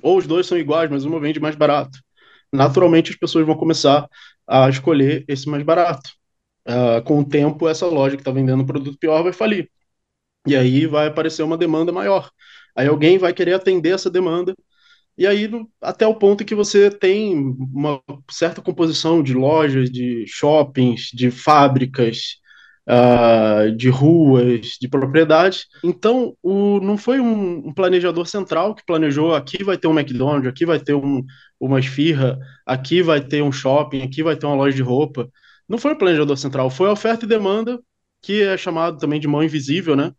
Ou os dois são iguais, mas uma vende mais barato. Naturalmente, as pessoas vão começar a escolher esse mais barato. Uh, com o tempo, essa loja que está vendendo um produto pior vai falir. E aí vai aparecer uma demanda maior. Aí alguém vai querer atender essa demanda. E aí, até o ponto que você tem uma certa composição de lojas, de shoppings, de fábricas, uh, de ruas, de propriedades. Então, o, não foi um, um, planejador central que planejou aqui vai ter um McDonald's, aqui vai ter um, uma esfirra, aqui vai ter um shopping, aqui vai ter uma loja de roupa. Não foi o planejador central, foi a oferta e demanda, que é chamado também de mão invisível, né?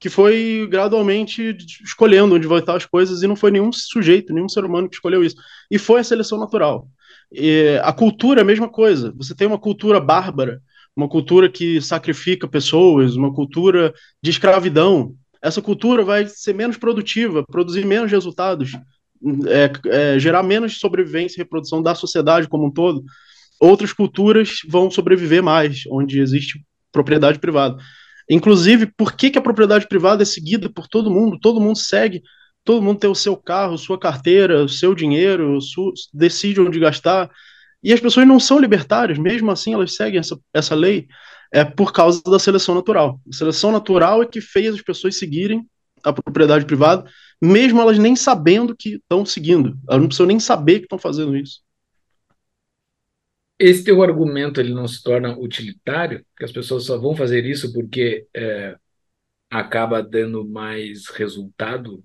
que foi gradualmente escolhendo onde vão estar as coisas e não foi nenhum sujeito, nenhum ser humano que escolheu isso. E foi a seleção natural. E a cultura é a mesma coisa. Você tem uma cultura bárbara, uma cultura que sacrifica pessoas, uma cultura de escravidão. Essa cultura vai ser menos produtiva, produzir menos resultados, é, é, gerar menos sobrevivência e reprodução da sociedade como um todo. Outras culturas vão sobreviver mais, onde existe propriedade privada. Inclusive, por que, que a propriedade privada é seguida por todo mundo? Todo mundo segue, todo mundo tem o seu carro, sua carteira, o seu dinheiro, decide onde gastar. E as pessoas não são libertárias, mesmo assim elas seguem essa, essa lei, é por causa da seleção natural. A seleção natural é que fez as pessoas seguirem a propriedade privada, mesmo elas nem sabendo que estão seguindo. Elas não precisam nem saber que estão fazendo isso esse teu argumento ele não se torna utilitário, que as pessoas só vão fazer isso porque é, acaba dando mais resultado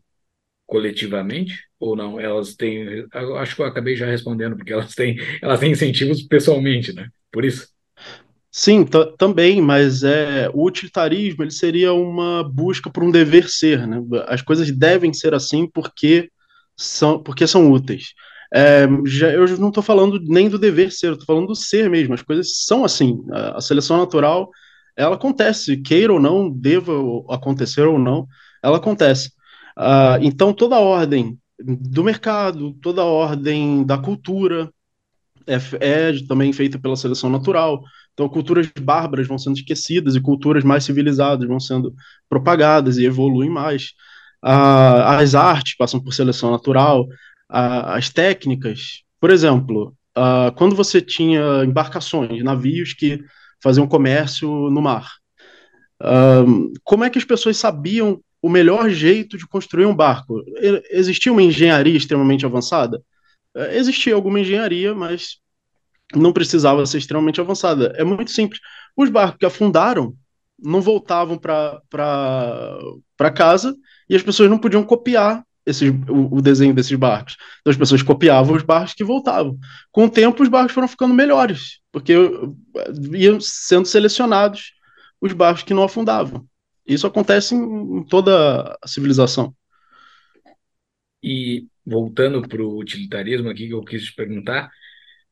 coletivamente ou não? Elas têm, acho que eu acabei já respondendo porque elas têm, elas têm incentivos pessoalmente, né? por isso? Sim, também, mas é, o utilitarismo ele seria uma busca por um dever ser, né? As coisas devem ser assim porque são, porque são úteis. É, já, eu não estou falando nem do dever ser, estou falando do ser mesmo. As coisas são assim. A, a, seleção natural, ela acontece, queira ou não, deva acontecer ou não, ela acontece. Uh, então, toda a ordem do mercado, toda a ordem da cultura é, é também feita pela seleção natural. Então, culturas bárbaras vão sendo esquecidas e culturas mais civilizadas vão sendo propagadas e evoluem mais. Uh, as artes passam por seleção natural, as técnicas. Por exemplo, uh, quando você tinha embarcações, navios que faziam comércio no mar, uh, como é que as pessoas sabiam o melhor jeito de construir um barco? Existia uma engenharia extremamente avançada? Uh, existia alguma engenharia, mas não precisava ser extremamente avançada. É muito simples. Os barcos que afundaram não voltavam para casa e as pessoas não podiam copiar esses, o, o, desenho desses barcos. Então as pessoas copiavam os barcos que voltavam. Com o tempo, os barcos foram ficando melhores, porque iam sendo selecionados os barcos que não afundavam. Isso acontece em, toda a civilização. E voltando para o utilitarismo aqui que eu quis te perguntar,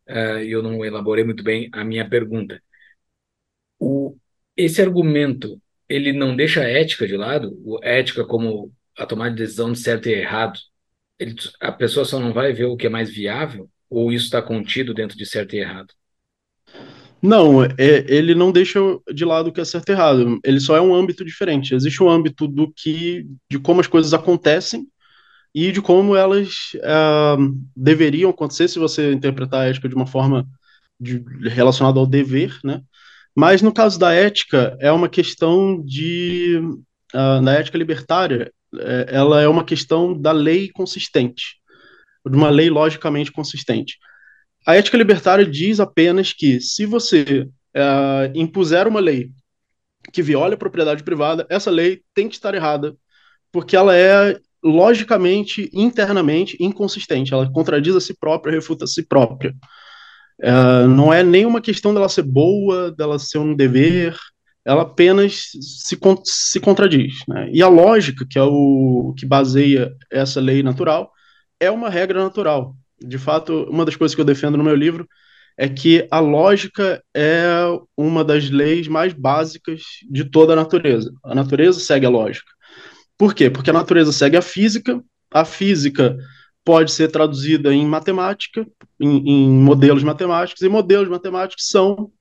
uh, eu não elaborei muito bem a minha pergunta. O, esse argumento ele não deixa a ética de lado, a ética como a tomar de decisão de certo e errado, ele, a pessoa só não vai ver o que é mais viável ou isso está contido dentro de certo e errado? Não, é, ele não deixa de lado o que é certo e errado. Ele só é um âmbito diferente. Existe um âmbito do que, de como as coisas acontecem e de como elas uh, deveriam acontecer se você interpretar a ética de uma forma de, relacionada ao dever, né? Mas no caso da ética é uma questão de uh, na ética libertária é, ela é uma questão da lei consistente, de uma lei logicamente consistente. A ética libertária diz apenas que se você é, impuser uma lei que viola a propriedade privada, essa lei tem que estar errada, porque ela é logicamente, internamente inconsistente. Ela contradiz a si própria, refuta a si própria. É, não é nenhuma questão dela ser boa, dela ser um dever, ela apenas se, se contradiz. Né? E a lógica, que é o que baseia essa lei natural, é uma regra natural. De fato, uma das coisas que eu defendo no meu livro é que a lógica é uma das leis mais básicas de toda a natureza. A natureza segue a lógica. Por quê? Porque a natureza segue a física, a física pode ser traduzida em matemática, em, em modelos matemáticos, e modelos matemáticos são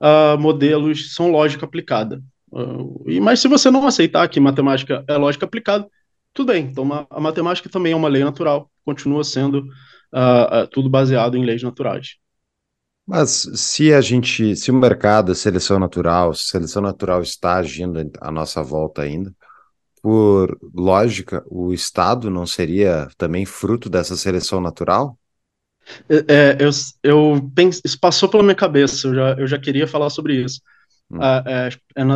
uh, modelos são lógica aplicada. Uh, e, mas se você não aceitar que matemática é lógica aplicada, tudo bem. Então, a matemática também é uma lei natural, continua sendo uh, tudo baseado em leis naturais. Mas se a gente, se o mercado, a seleção natural, se a seleção natural está agindo à nossa volta ainda, por lógica, o Estado não seria também fruto dessa seleção natural? É, eu, eu pense, isso passou pela minha cabeça, eu já, eu já queria falar sobre isso. Hum. Ah, é,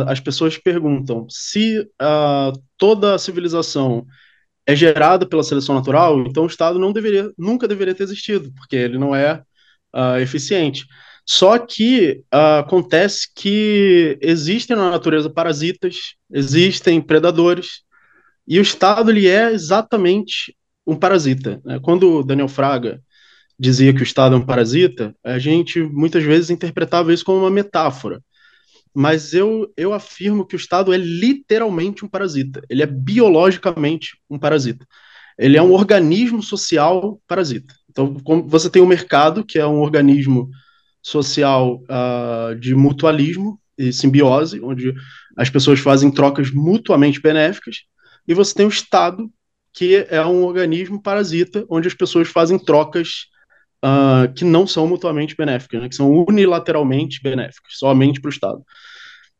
as pessoas perguntam se uh, toda a civilização é gerada pela seleção natural, então o Estado não deveria, nunca deveria ter existido, porque ele não é uh, eficiente. Só que uh, acontece que existem na natureza parasitas, existem predadores, e o Estado ele é exatamente um parasita. Né? Quando Daniel Fraga dizia que o Estado é um parasita, a gente muitas vezes interpretava isso como uma metáfora. Mas eu, eu afirmo que o Estado é literalmente um parasita. Ele é biologicamente um parasita. Ele é um organismo social parasita. Então, você tem o mercado, que é um organismo social uh, de mutualismo e simbiose, onde as pessoas fazem trocas mutuamente benéficas, e você tem o Estado, que é um organismo parasita, onde as pessoas fazem trocas uh, que não são mutuamente benéficas, né, que são unilateralmente benéficas, somente para o Estado,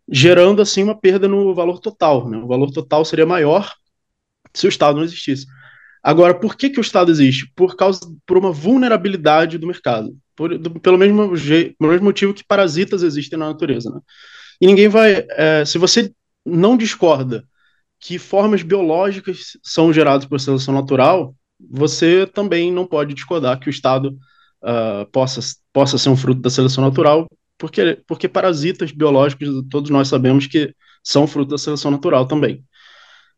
gerando assim uma perda no valor total. Né? O valor total seria maior se o Estado não existisse. Agora, por que, que o Estado existe? Por causa por uma vulnerabilidade do mercado, por, do, pelo mesmo jeito, mesmo motivo que parasitas existem na natureza. Né? E ninguém vai, é, se você não discorda que formas biológicas são geradas por seleção natural, você também não pode discordar que o Estado uh, possa, possa ser um fruto da seleção natural, porque, porque parasitas biológicos, todos nós sabemos que são fruto da seleção natural também.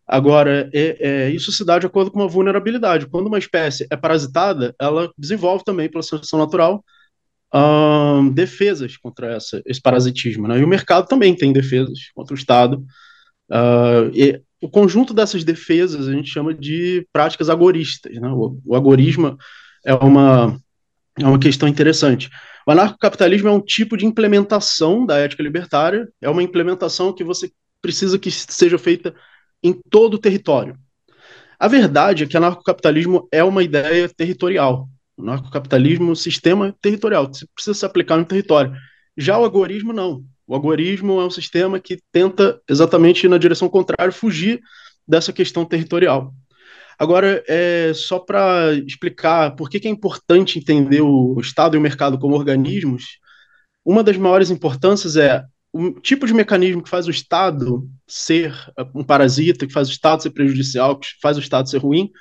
Agora, é, é, isso se dá de acordo com uma vulnerabilidade. Quando uma espécie é parasitada, ela desenvolve também, pela seleção natural, hum, defesas contra essa, esse parasitismo. Né? E o mercado também tem defesas contra o Estado. Uh, e o conjunto dessas defesas a gente chama de práticas agoristas. Né? O, o agorismo é uma, é uma questão interessante. O anarcocapitalismo é um tipo de implementação da ética libertária, é uma implementação que você precisa que seja feita em todo o território. A verdade é que anarcocapitalismo é uma ideia territorial. O anarcocapitalismo é um sistema territorial, você precisa se aplicar no território. Já o agorismo, não. O agorismo é um sistema que tenta exatamente ir na direção contrária, fugir dessa questão territorial. Agora, é, só para explicar por que, que, é importante entender o Estado e o mercado como organismos, uma das maiores importâncias é o tipo de mecanismo que faz o Estado ser um parasita, que faz o Estado ser prejudicial, que faz o Estado ser ruim,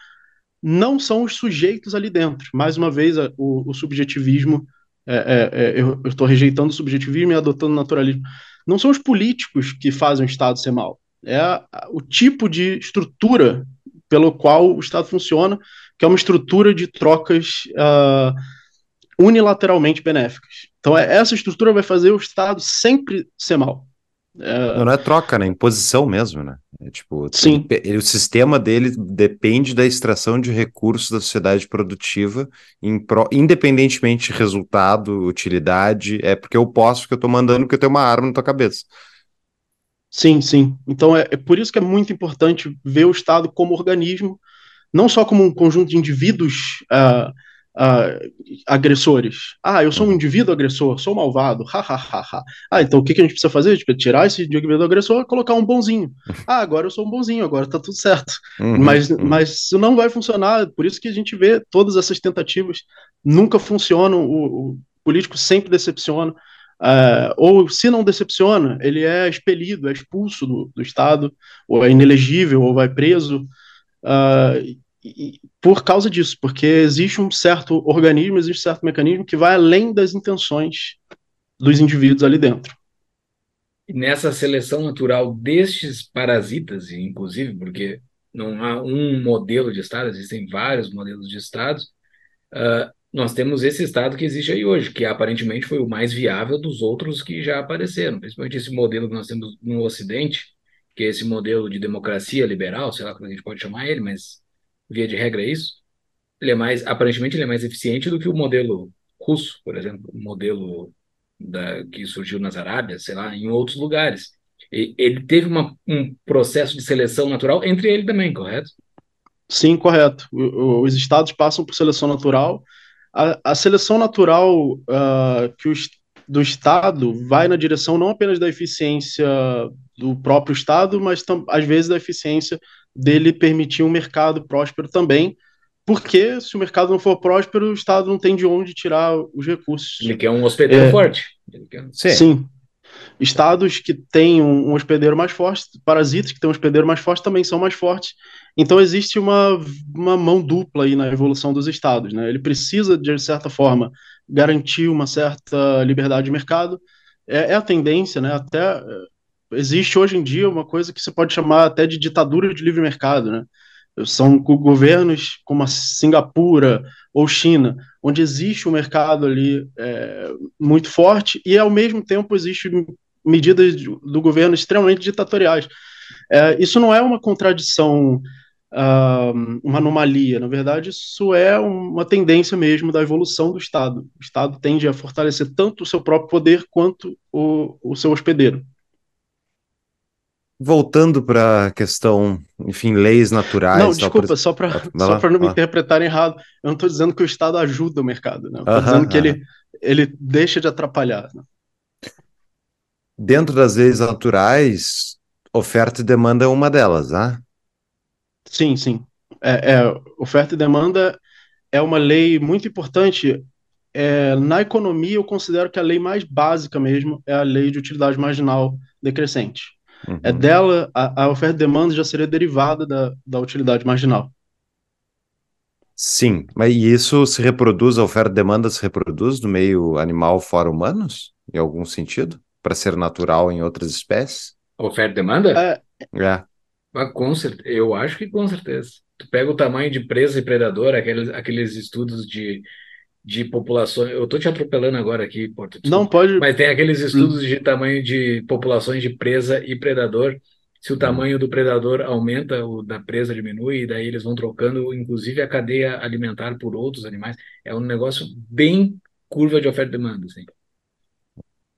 não são os sujeitos ali dentro. Mais uma vez, o, o subjetivismo, é, é, é eu estou rejeitando o subjetivismo e adotando o naturalismo. Não são os políticos que fazem o Estado ser mal. É a, o tipo de estrutura pelo qual o Estado funciona, que é uma estrutura de trocas uh, unilateralmente benéficas. Então, é, essa estrutura vai fazer o Estado sempre ser mal. É... Não, não, é troca, né? Imposição mesmo, né? É, tipo, Sim. Ele, o sistema dele depende da extração de recursos da sociedade produtiva, pro, independentemente de resultado, utilidade. É porque eu posso, porque eu tô mandando, porque eu tenho uma arma na tua cabeça. Sim, sim. Então é, é por isso que é muito importante ver o Estado como organismo, não só como um conjunto de indivíduos. Uh, uh, agressores. Ah, eu sou um indivíduo agressor, sou malvado, ha, ha, ha, ha. Ah, então o que, que a gente precisa fazer? Tirar esse indivíduo agressor e colocar um bonzinho. Ah, agora eu sou um bonzinho, agora tá tudo certo. Uhum, mas, uhum. mas isso não vai funcionar, por isso que a gente vê todas essas tentativas nunca funcionam, o, o político sempre decepciona. Uh, ou se não decepciona, ele é expelido, é expulso do, do Estado, ou é inelegível, ou vai preso. Uh, e, por causa disso, porque existe um certo organismo, existe um certo mecanismo que vai além das intenções dos indivíduos ali dentro. E nessa seleção natural destes parasitas, inclusive, porque não há um modelo de Estado, existem vários modelos de Estados, uh, nós temos esse Estado que existe aí hoje, que aparentemente foi o mais viável dos outros que já apareceram, principalmente esse modelo que nós temos no Ocidente, que é esse modelo de democracia liberal, sei lá como a gente pode chamar ele, mas via de regra é isso, ele é mais, aparentemente ele é mais eficiente do que o modelo russo, por exemplo, o modelo da, que surgiu nas Arábias, sei lá, em outros lugares. E, ele teve uma, um processo de seleção natural entre ele também, correto? Sim, correto. O, os estados passam por seleção natural. A, a seleção natural uh, que os, do Estado vai na direção não apenas da eficiência do próprio Estado, mas às vezes da eficiência dele permitir um mercado próspero também, porque se o mercado não for próspero, o Estado não tem de onde tirar os recursos. Ele quer um hospedeiro é, forte. Quer... Sim. sim. Estados que têm um, hospedeiro mais forte, parasitas que têm um hospedeiro mais forte também são mais fortes. Então existe uma, uma mão dupla aí na evolução dos estados. Né? Ele precisa, de certa forma, garantir uma certa liberdade de mercado. É, é a tendência, né? até existe hoje em dia uma coisa que você pode chamar até de ditadura de livre mercado, né? São governos como a Singapura ou China, onde existe um mercado ali é, muito forte e ao mesmo tempo existe medidas do governo extremamente ditatoriais. É, isso não é uma contradição, uh, uma anomalia. Na verdade, isso é uma tendência mesmo da evolução do Estado. O Estado tende a fortalecer tanto o seu próprio poder quanto o, o seu hospedeiro. Voltando para a questão, enfim, leis naturais. Não, desculpa, por... só para só para não me interpretarem errado, eu não estou dizendo que o Estado ajuda o mercado, né? estou dizendo que ele, ele deixa de atrapalhar. Né? Dentro das leis naturais, oferta e demanda é uma delas, né? Sim, sim. É, é, oferta e demanda é uma lei muito importante. É, na economia, eu considero que a lei mais básica mesmo é a lei de utilidade marginal decrescente. É uhum. É dela, a, a oferta e demanda já seria derivada da, da utilidade marginal. Sim, mas isso se reproduz, a oferta e demanda se reproduz no meio animal fora humanos? em algum sentido? Para ser natural em outras espécies? Oferta e demanda? É. é. Mas com certeza, eu acho que com certeza. Tu pega o tamanho de presa e predador, aqueles, aqueles estudos de, de populações. Eu tô te atropelando agora aqui, Porto. Não pode. Mas tem aqueles estudos de tamanho de populações de presa e predador. Se o tamanho do predador aumenta, o da presa diminui, e daí eles vão trocando, inclusive, a cadeia alimentar por outros animais. É um negócio bem curva de oferta e demanda. Assim.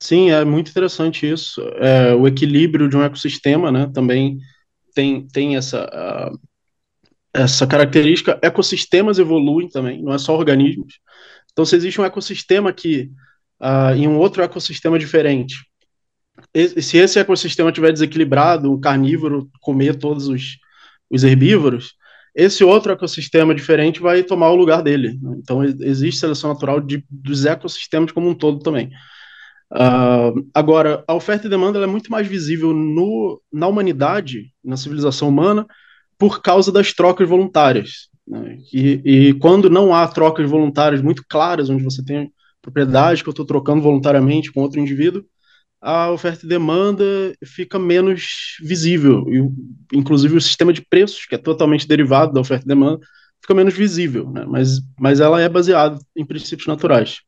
Sim, é muito interessante isso. É, o equilíbrio de um ecossistema, né, também tem, tem essa, uh, essa característica. Ecossistemas evoluem também, não é só organismos. Então, se existe um ecossistema aqui uh, em um outro ecossistema diferente, e, se esse ecossistema estiver desequilibrado, um carnívoro comer todos os, os herbívoros, esse outro ecossistema diferente vai tomar o lugar dele. Né? Então, existe seleção natural de, dos ecossistemas como um todo também. Uh, agora, a oferta e demanda é muito mais visível no, na humanidade, na civilização humana, por causa das trocas voluntárias. Né? E, e, quando não há trocas voluntárias muito claras, onde você tem propriedade que eu estou trocando voluntariamente com outro indivíduo, a oferta e demanda fica menos visível. E, inclusive, o sistema de preços, que é totalmente derivado da oferta e demanda, fica menos visível. Né? Mas, mas ela é baseada em princípios naturais.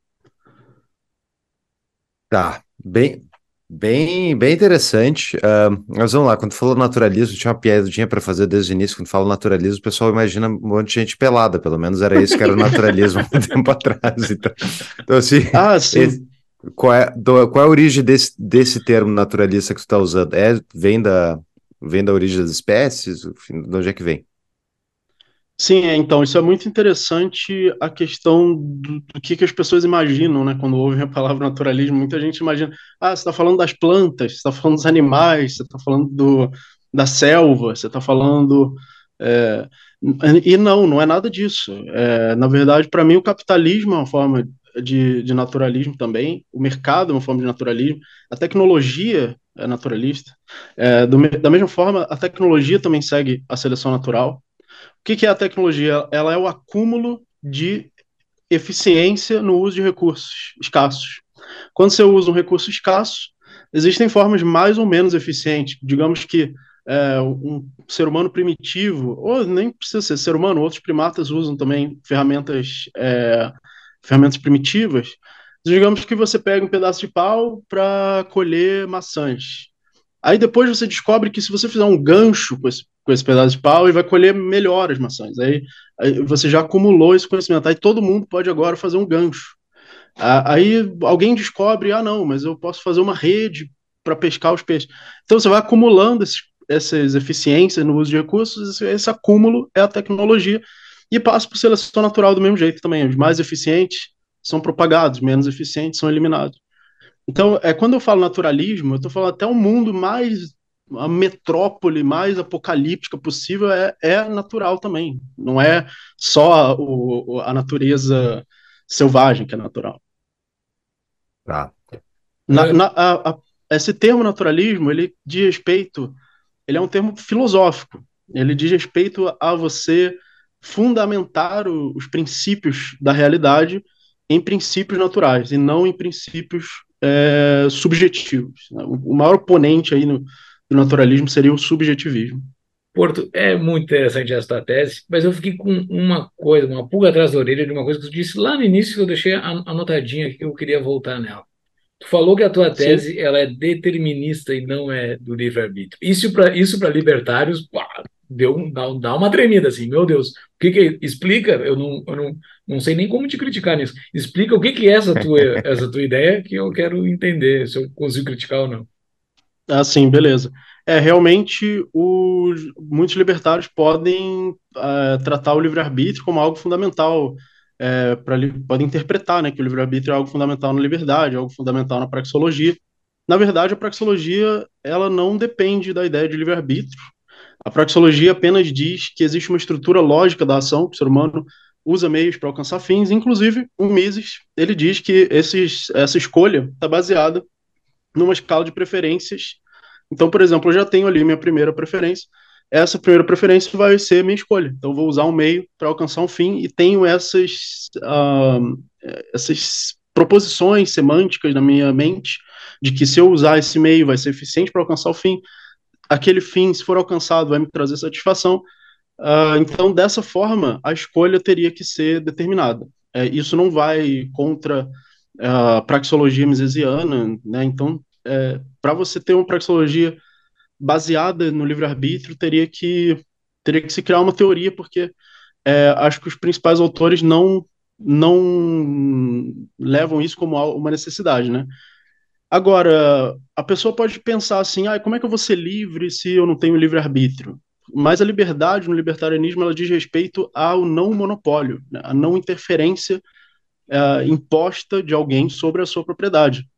Tá, bem, bem, bem interessante. Uh, mas vamos lá, quando falou naturalismo, tinha uma piadinha para fazer desde o início. Quando fala naturalismo, o pessoal imagina um monte de gente pelada, pelo menos era isso que era o naturalismo há um tempo atrás. Então, então assim, ah, sim. Esse, qual, é, do, qual é a origem desse, desse termo naturalista que tu está usando? É, vem, da, vem da origem das espécies? De onde é que vem? Sim, é, então, isso é muito interessante a questão do, do, que, que as pessoas imaginam, né? Quando ouvem a palavra naturalismo, muita gente imagina, ah, você está falando das plantas, você está falando dos animais, você está falando do, da selva, você está falando. É, e não, não é nada disso. É, na verdade, para mim, o capitalismo é uma forma de, de naturalismo também, o mercado é uma forma de naturalismo, a tecnologia é naturalista. É, do, da mesma forma, a tecnologia também segue a seleção natural que, que é a tecnologia? Ela é o acúmulo de eficiência no uso de recursos escassos. Quando você usa um recurso escasso, existem formas mais ou menos eficientes. Digamos que é, um ser humano primitivo, ou nem precisa ser ser humano, outros primatas usam também ferramentas, é, ferramentas primitivas. Digamos que você pega um pedaço de pau para colher maçãs. Aí depois você descobre que se você fizer um gancho com esse, com esse pedaço de pau, ele vai colher melhor as maçãs. Aí, aí você já acumulou esse conhecimento. Aí todo mundo pode agora fazer um gancho. Aí alguém descobre, ah, não, mas eu posso fazer uma rede para pescar os peixes. Então você vai acumulando esses, essas eficiências no uso de recursos, esse, esse acúmulo é a tecnologia, e passa por seleção natural do mesmo jeito também. Os mais eficientes são propagados, menos eficientes são eliminados. Então, é, quando eu falo naturalismo, eu estou falando até um mundo mais, a metrópole mais apocalíptica possível é, é natural também. Não é só a, o, a natureza selvagem que é natural. Tá. Na, na, a, a, esse termo naturalismo, ele diz respeito, ele é um termo filosófico. Ele diz respeito a você fundamentar o, os princípios da realidade em princípios naturais e não em princípios é, subjetivos. Né? O maior oponente aí no, do naturalismo seria o subjetivismo. Porto, é muito interessante essa tese, mas eu fiquei com uma coisa, uma pulga atrás da orelha de uma coisa que tu disse lá no início que eu deixei anotadinha que eu queria voltar nela. Tu falou que a tua tese Sim. ela é determinista e não é do livre-arbítrio. Isso para isso libertários, pá, deu dá, dá uma tremida assim, meu Deus. O que que explica? Eu não, eu não, não sei nem como te criticar nisso. Explica o que que é essa tua essa tua ideia que eu quero entender se eu consigo criticar ou não. Ah, sim, beleza. É, realmente, os, muitos libertários podem uh, tratar o livre-arbítrio como algo fundamental, é, pra, podem interpretar né, que o livre-arbítrio é algo fundamental na liberdade, algo fundamental na praxeologia. Na verdade, a praxeologia ela não depende da ideia de livre-arbítrio, a praxeologia apenas diz que existe uma estrutura lógica da ação, que o ser humano usa meios para alcançar fins, inclusive o Mises, ele diz que esses, essa escolha está baseada numa escala de preferências. Então, por exemplo, eu já tenho ali minha primeira preferência, essa primeira preferência vai ser minha escolha. Então, vou usar um meio para alcançar um fim e tenho essas, uh, essas proposições semânticas na minha mente de que se eu usar esse meio vai ser eficiente para alcançar o fim, aquele fim, se for alcançado, vai me trazer satisfação. Uh, então, dessa forma, a escolha teria que ser determinada. É, isso não vai contra a praxeologia misesiana, né? Então, é, para você ter uma praxeologia baseada no livre-arbítrio, teria que teria que se criar uma teoria, porque é, acho que os principais autores não não levam isso como uma necessidade, né? Agora, a pessoa pode pensar assim, ah, como é que eu vou ser livre se eu não tenho livre-arbítrio? Mas a liberdade no libertarianismo ela diz respeito ao não monopólio, né? a não interferência é, imposta de alguém sobre a sua propriedade.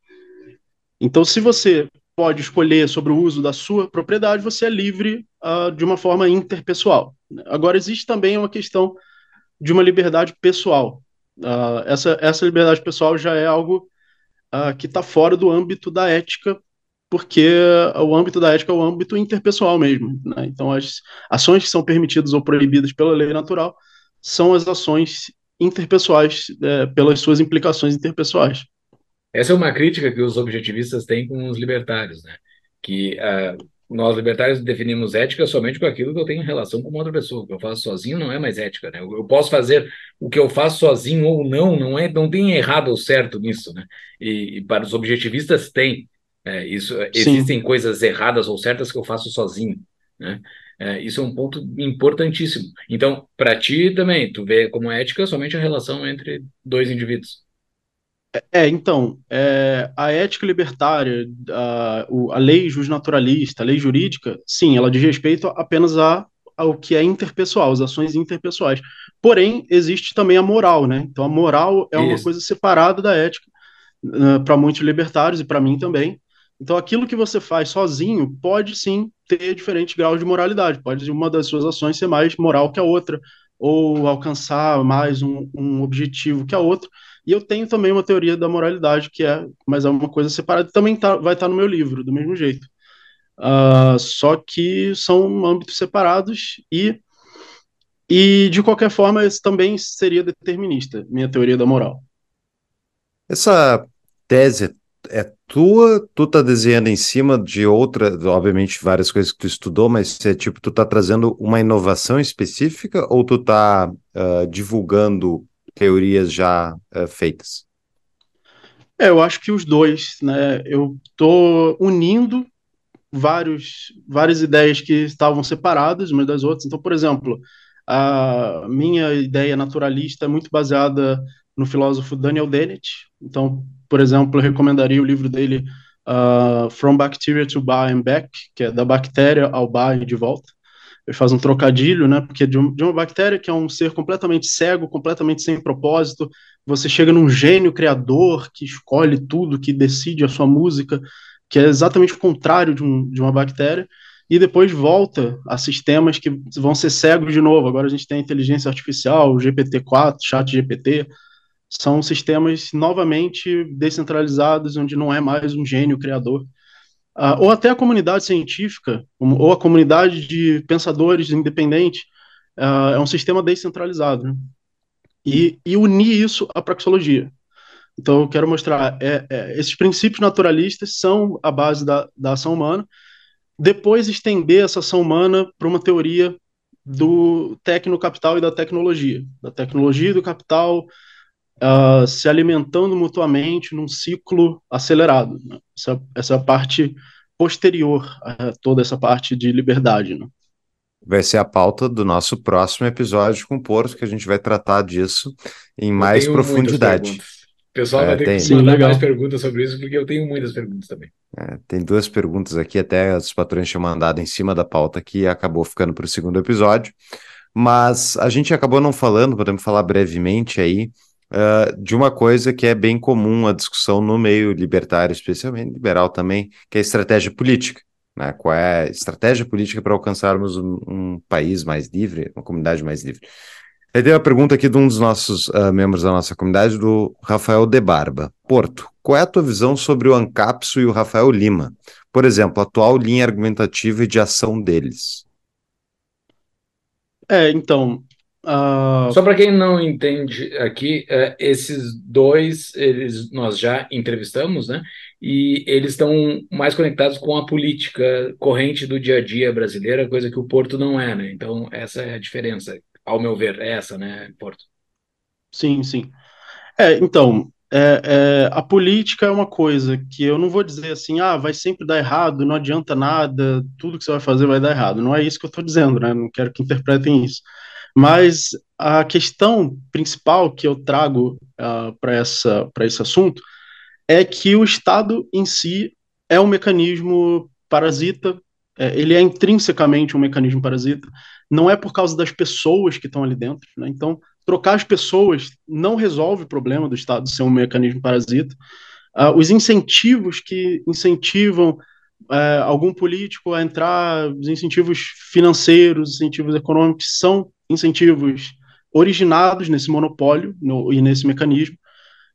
Então, se você pode escolher sobre o uso da sua propriedade, você é livre uh, de uma forma interpessoal. Agora, existe também uma questão de uma liberdade pessoal. Uh, essa, essa liberdade pessoal já é algo uh, que está fora do âmbito da ética, porque o âmbito da ética é o âmbito interpessoal mesmo. Né? Então, as ações que são permitidas ou proibidas pela lei natural são as ações interpessoais, é, pelas suas implicações interpessoais. Essa é uma crítica que os objetivistas têm com os libertários, né? Que uh, nós libertários definimos ética somente com aquilo que eu tenho em relação com outra pessoa. O que eu faço sozinho não é mais ética, né? Eu, eu posso fazer o que eu faço sozinho ou não, não é, não tem errado ou certo nisso, né? E, e para os objetivistas tem. É, isso, existem coisas erradas ou certas que eu faço sozinho, né? É, isso é um ponto importantíssimo. Então, para ti também, tu vê como ética somente a relação entre dois indivíduos. É, então, é, a ética libertária, a, a lei justnaturalista, a lei jurídica, sim, ela diz respeito apenas a, ao que é interpessoal, as ações interpessoais. Porém, existe também a moral, né? Então, a moral é Isso. uma coisa separada da ética, uh, para muitos libertários e para mim também. Então, aquilo que você faz sozinho pode sim ter diferentes graus de moralidade. Pode uma das suas ações ser mais moral que a outra, ou alcançar mais um, um objetivo que a outra. E eu tenho também uma teoria da moralidade, que é, mas é uma coisa separada, também tá, vai estar tá no meu livro, do mesmo jeito. Uh, só que são âmbitos separados e, e, de qualquer forma, isso também seria determinista, minha teoria da moral. Essa tese é tua, tu tá desenhando em cima de outra, obviamente várias coisas que tu estudou, mas é tipo, tu tá trazendo uma inovação específica ou tu tá uh, divulgando teorias já uh, feitas? É, eu acho que os dois, né? Eu tô unindo vários, várias ideias que estavam separadas umas das outras. Então, por exemplo, a minha ideia naturalista é muito baseada no filósofo Daniel Dennett. Então, por exemplo, eu recomendaria o livro dele uh, From Bacteria to Bar and Back, que é da bactéria ao bar e de volta. Ele faz um trocadilho, né? Porque de, um, de uma bactéria que é um ser completamente cego, completamente sem propósito, você chega num gênio criador que escolhe tudo, que decide a sua música, que é exatamente o contrário de, um, de uma bactéria, e depois volta a sistemas que vão ser cegos de novo. Agora a gente tem a inteligência artificial, o GPT-4, chat GPT, são sistemas novamente descentralizados, onde não é mais um gênio criador. Uh, ou até a comunidade científica, ou a comunidade de pensadores independentes, uh, é um sistema descentralizado. Né? E, e, unir isso à praxeologia. Então, eu quero mostrar, é, é, esses princípios naturalistas são a base da, da ação humana, depois estender essa ação humana para uma teoria do tecno-capital e da tecnologia, da tecnologia e do capital, uh, se alimentando mutuamente num ciclo acelerado. Né? Essa, essa parte posterior a toda essa parte de liberdade. Né? Vai ser a pauta do nosso próximo episódio com o Porto, que a gente vai tratar disso em mais profundidade. O pessoal é, vai ter tem... que mandar mais perguntas sobre isso, porque eu tenho muitas perguntas também. É, tem duas perguntas aqui, até os patrões tinham mandado em cima da pauta, que acabou ficando para o segundo episódio. Mas a gente acabou não falando, podemos falar brevemente aí, uh, de uma coisa que é bem comum a discussão no meio libertário, especialmente liberal também, que é a estratégia política. Né? Qual é a estratégia política para alcançarmos um, um, país mais livre, uma comunidade mais livre? Aí tem uma pergunta aqui de um dos nossos uh, membros da nossa comunidade, do Rafael De Barba. Porto, qual é a tua visão sobre o Ancapso e o Rafael Lima? Por exemplo, a atual linha argumentativa e de ação deles. É, então, Uh... Só para quem não entende aqui, uh, esses dois eles nós já entrevistamos, né? E eles estão mais conectados com a política corrente do dia a dia brasileira, coisa que o Porto não é, né? Então essa é a diferença, ao meu ver, é essa, né, Porto? Sim, sim. É, então é, é, a política é uma coisa que eu não vou dizer assim, ah, vai sempre dar errado, não adianta nada, tudo que você vai fazer vai dar errado. Não é isso que eu estou dizendo, né? Não quero que interpretem isso. Mas a questão principal que eu trago uh, ah, para esse assunto é que o Estado em si é um mecanismo parasita, é, ele é intrinsecamente um mecanismo parasita, não é por causa das pessoas que estão ali dentro, né? Então, trocar as pessoas não resolve o problema do Estado ser um mecanismo parasita. Uh, os incentivos que incentivam uh, algum político a entrar, os incentivos financeiros, incentivos econômicos, são incentivos originados nesse monopólio no, e nesse mecanismo,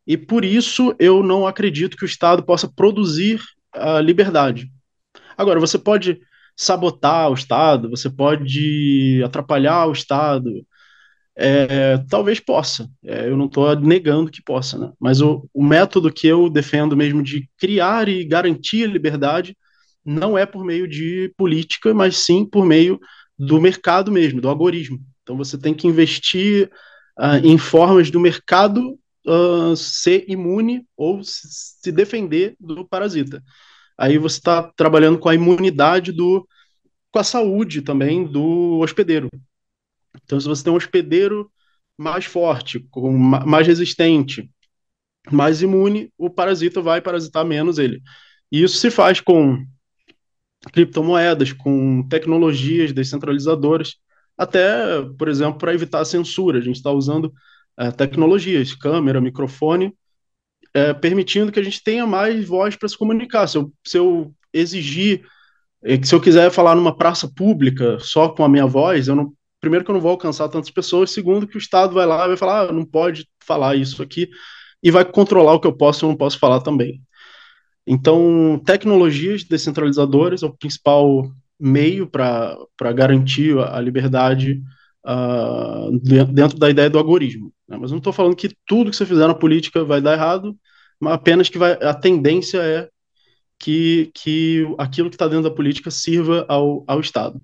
e por isso eu não acredito que o Estado possa produzir a liberdade. Agora, você pode sabotar o Estado, você pode atrapalhar o Estado, é, talvez possa. É, eu não estou negando que possa, né? Mas o, o, método que eu defendo mesmo de criar e garantir a liberdade não é por meio de política, mas sim por meio do mercado mesmo, do algoritmo. Então você tem que investir uh, em formas do mercado uh, ser imune ou se defender do parasita. Aí você está trabalhando com a imunidade do, com a saúde também do hospedeiro. Então, se você tem um hospedeiro mais forte, com, mais resistente, mais imune, o parasita vai parasitar menos ele. E isso se faz com criptomoedas, com tecnologias descentralizadoras, até, por exemplo, para evitar a censura. A gente está usando é, tecnologias, câmera, microfone, é, permitindo que a gente tenha mais voz para se comunicar. Se eu, se eu exigir, é, se eu quiser falar numa praça pública só com a minha voz, eu não, primeiro que eu não vou alcançar tantas pessoas, segundo que o Estado vai lá e vai falar, ah, não pode falar isso aqui, e vai controlar o que eu posso e não posso falar também. Então, tecnologias descentralizadoras é o principal meio para garantir a liberdade uh, dentro da ideia do algoritmo. Né? Mas não estou falando que tudo que você fizer na política vai dar errado, mas apenas que vai, a tendência é que, que aquilo que está dentro da política sirva ao, ao Estado.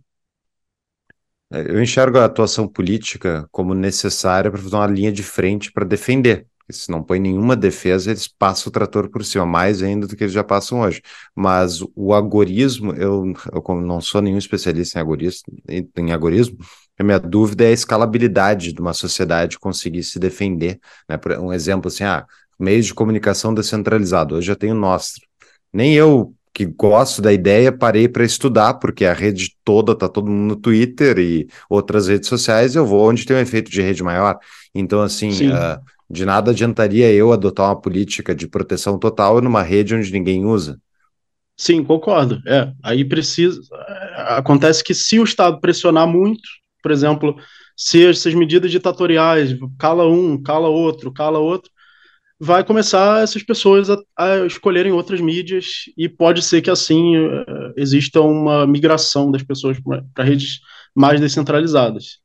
É, eu enxergo a atuação política como necessária para fazer uma linha de frente para defender se não põe nenhuma defesa, eles passam o trator por cima, mais ainda do que eles já passam hoje. Mas o agorismo, eu, eu não sou nenhum especialista em agorismo, em agorismo, a minha dúvida é a escalabilidade de uma sociedade conseguir se defender. Né? Por um exemplo assim, ah, meios de comunicação descentralizado, hoje já tenho Nostra. Nem eu que gosto da ideia, parei para estudar, porque a rede toda tá todo mundo no Twitter e outras redes sociais, eu vou onde tem um efeito de rede maior. Então, assim, uh, de nada adiantaria eu adotar uma política de proteção total numa rede onde ninguém usa. Sim, concordo. É, aí precisa. É, acontece que se o Estado pressionar muito, por exemplo, se essas medidas ditatoriais, cala um, cala outro, cala outro, vai começar essas pessoas a, a escolherem outras mídias e pode ser que assim uh, exista uma migração das pessoas para redes mais descentralizadas.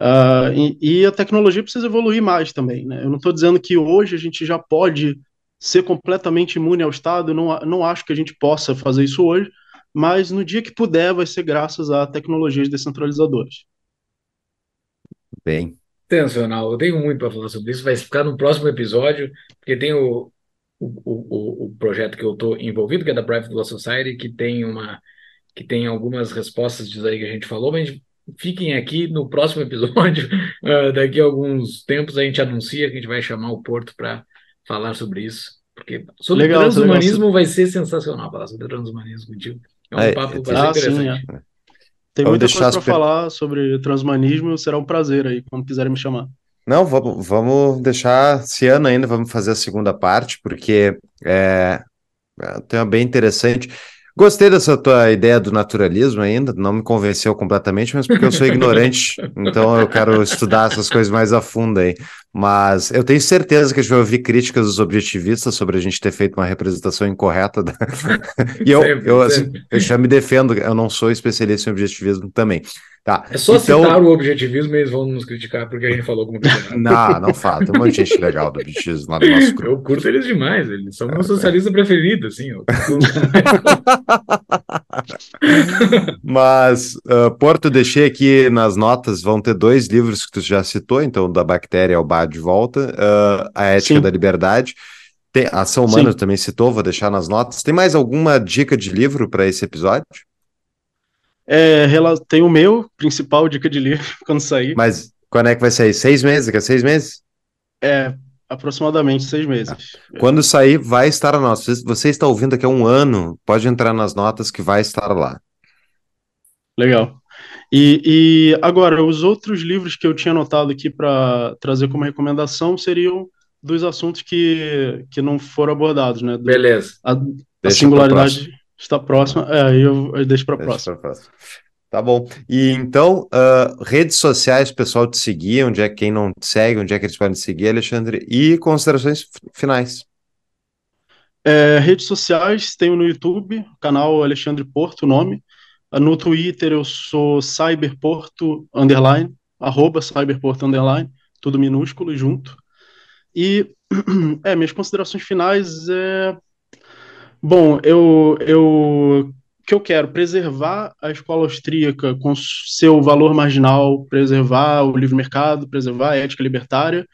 Uh, e, e, a tecnologia precisa evoluir mais também. Né? Eu não estou dizendo que hoje a gente já pode ser completamente imune ao Estado, não, não acho que a gente possa fazer isso hoje, mas no dia que puder, vai ser graças a tecnologias descentralizadoras. Bem. Sensacional. Eu tenho muito para falar sobre isso, vai ficar no próximo episódio, porque tem o, o, o, o projeto que eu estou envolvido, que é da Private Law Society, que tem uma que tem algumas respostas disso aí que a gente falou, mas fiquem aqui no próximo episódio. Uh, daqui a alguns tempos a gente anuncia que a gente vai chamar o Porto para falar sobre isso. Porque sobre legal, transhumanismo legal. vai ser sensacional falar sobre transhumanismo contigo. É um é, papo é, bastante ah, interessante. Sim, é. Tem muita coisa para falar sobre transhumanismo, será um prazer aí, quando quiserem me chamar. Não, vamos, vamos deixar esse ano ainda, vamos fazer a segunda parte, porque é, é um tema bem interessante. Gostei dessa tua ideia do naturalismo ainda, não me convenceu completamente, mas porque eu sou ignorante, então eu quero estudar essas coisas mais a fundo aí. Mas eu tenho certeza que a gente vai ouvir críticas dos objetivistas sobre a gente ter feito uma representação incorreta. Da... e eu, sempre, eu, assim, eu já me defendo, eu não sou especialista em objetivismo também. Tá. É só então... citar o objetivismo e eles vão nos criticar porque a gente falou como coisa Não, não fala. Tem um monte de gente legal do objetivismo lá no nosso grupo. Eu curto eles demais. Eles são meu socialista é. preferido, assim. Mas, uh, Porto, deixei aqui nas notas, vão ter dois livros que tu já citou, então, da bactéria ao bar de volta, uh, A Ética Sim. da Liberdade. Tem, a Ação Humana Sim. também citou, vou deixar nas notas. Tem mais alguma dica de livro para esse episódio? É, tem o meu principal dica de livro quando sair. Mas quando é que vai sair? Seis meses? Daqui a seis meses? É, aproximadamente seis meses. Ah, quando sair, vai estar a nossa. Você está ouvindo daqui a um ano, pode entrar nas notas que vai estar lá. Legal. E, e agora, os outros livros que eu tinha anotado aqui para trazer como recomendação seriam dos assuntos que, que não foram abordados, né? Do, Beleza. A, a singularidade está próxima. É, eu, eu deixo para a próxima. Tá bom. E então, uh, redes sociais, pessoal te seguir, onde é que quem não te segue, onde é que eles podem te seguir, Alexandre? E considerações finais. É, redes sociais, tenho no YouTube, canal Alexandre Porto, o nome. No Twitter eu sou cyberporto, underline, arroba cyberporto, underline, tudo minúsculo junto. E, é, minhas considerações finais é Bom, eu, eu que eu quero preservar a escola austríaca com seu valor marginal, preservar o livre mercado, preservar a ética libertária.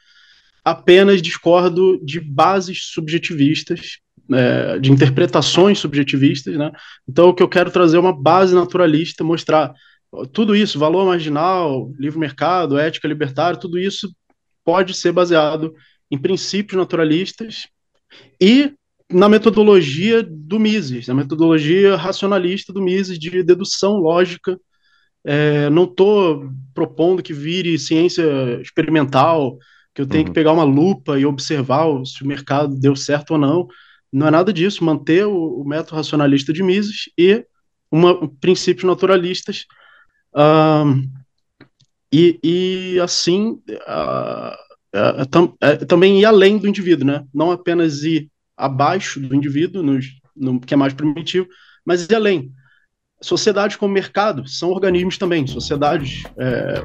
Apenas discordo de bases subjetivistas, é, de interpretações subjetivistas, né? Então, o que eu quero trazer é uma base naturalista, mostrar tudo isso, valor marginal, livre mercado, ética libertária, tudo isso pode ser baseado em princípios naturalistas e na metodologia do Mises, na metodologia racionalista do Mises de dedução lógica. É, não estou propondo que vire ciência experimental, que eu tenho uhum. que pegar uma lupa e observar se o mercado deu certo ou não. Não é nada disso. Manter o, o método racionalista de Mises e uma, princípios naturalistas. Uh, e, e, assim, uh, tam, também ir além do indivíduo, né? não apenas ir abaixo do indivíduo, no, que é mais primitivo, mas e além. Sociedades como mercado são organismos também. Sociedades, é,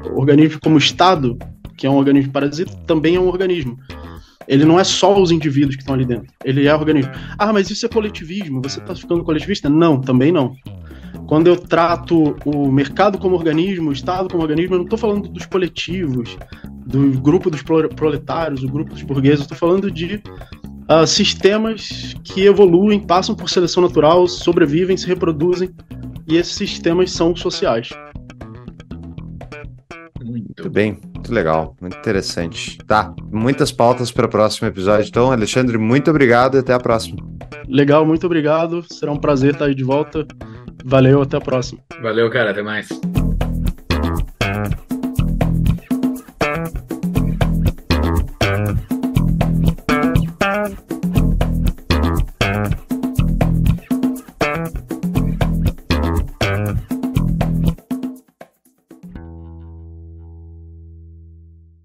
como Estado, que é um organismo parasita, também é um organismo. Ele não é só os indivíduos que estão ali dentro. Ele é organismo. Ah, mas isso é coletivismo. Você está ficando coletivista? Não, também não. Quando eu trato o mercado como organismo, o Estado como organismo, eu não estou falando dos coletivos, do grupo dos proletários, do grupo dos burgueses, estou falando de uh, sistemas que evoluem, passam por seleção natural, sobrevivem, se reproduzem, e esses sistemas são sociais. Muito bem, muito legal, muito interessante. Tá, muitas pautas para o próximo episódio. Então, Alexandre, muito obrigado e até a próxima. Legal, muito obrigado. Será um prazer estar aí de volta. Valeu, até a próxima. Valeu, cara, até mais.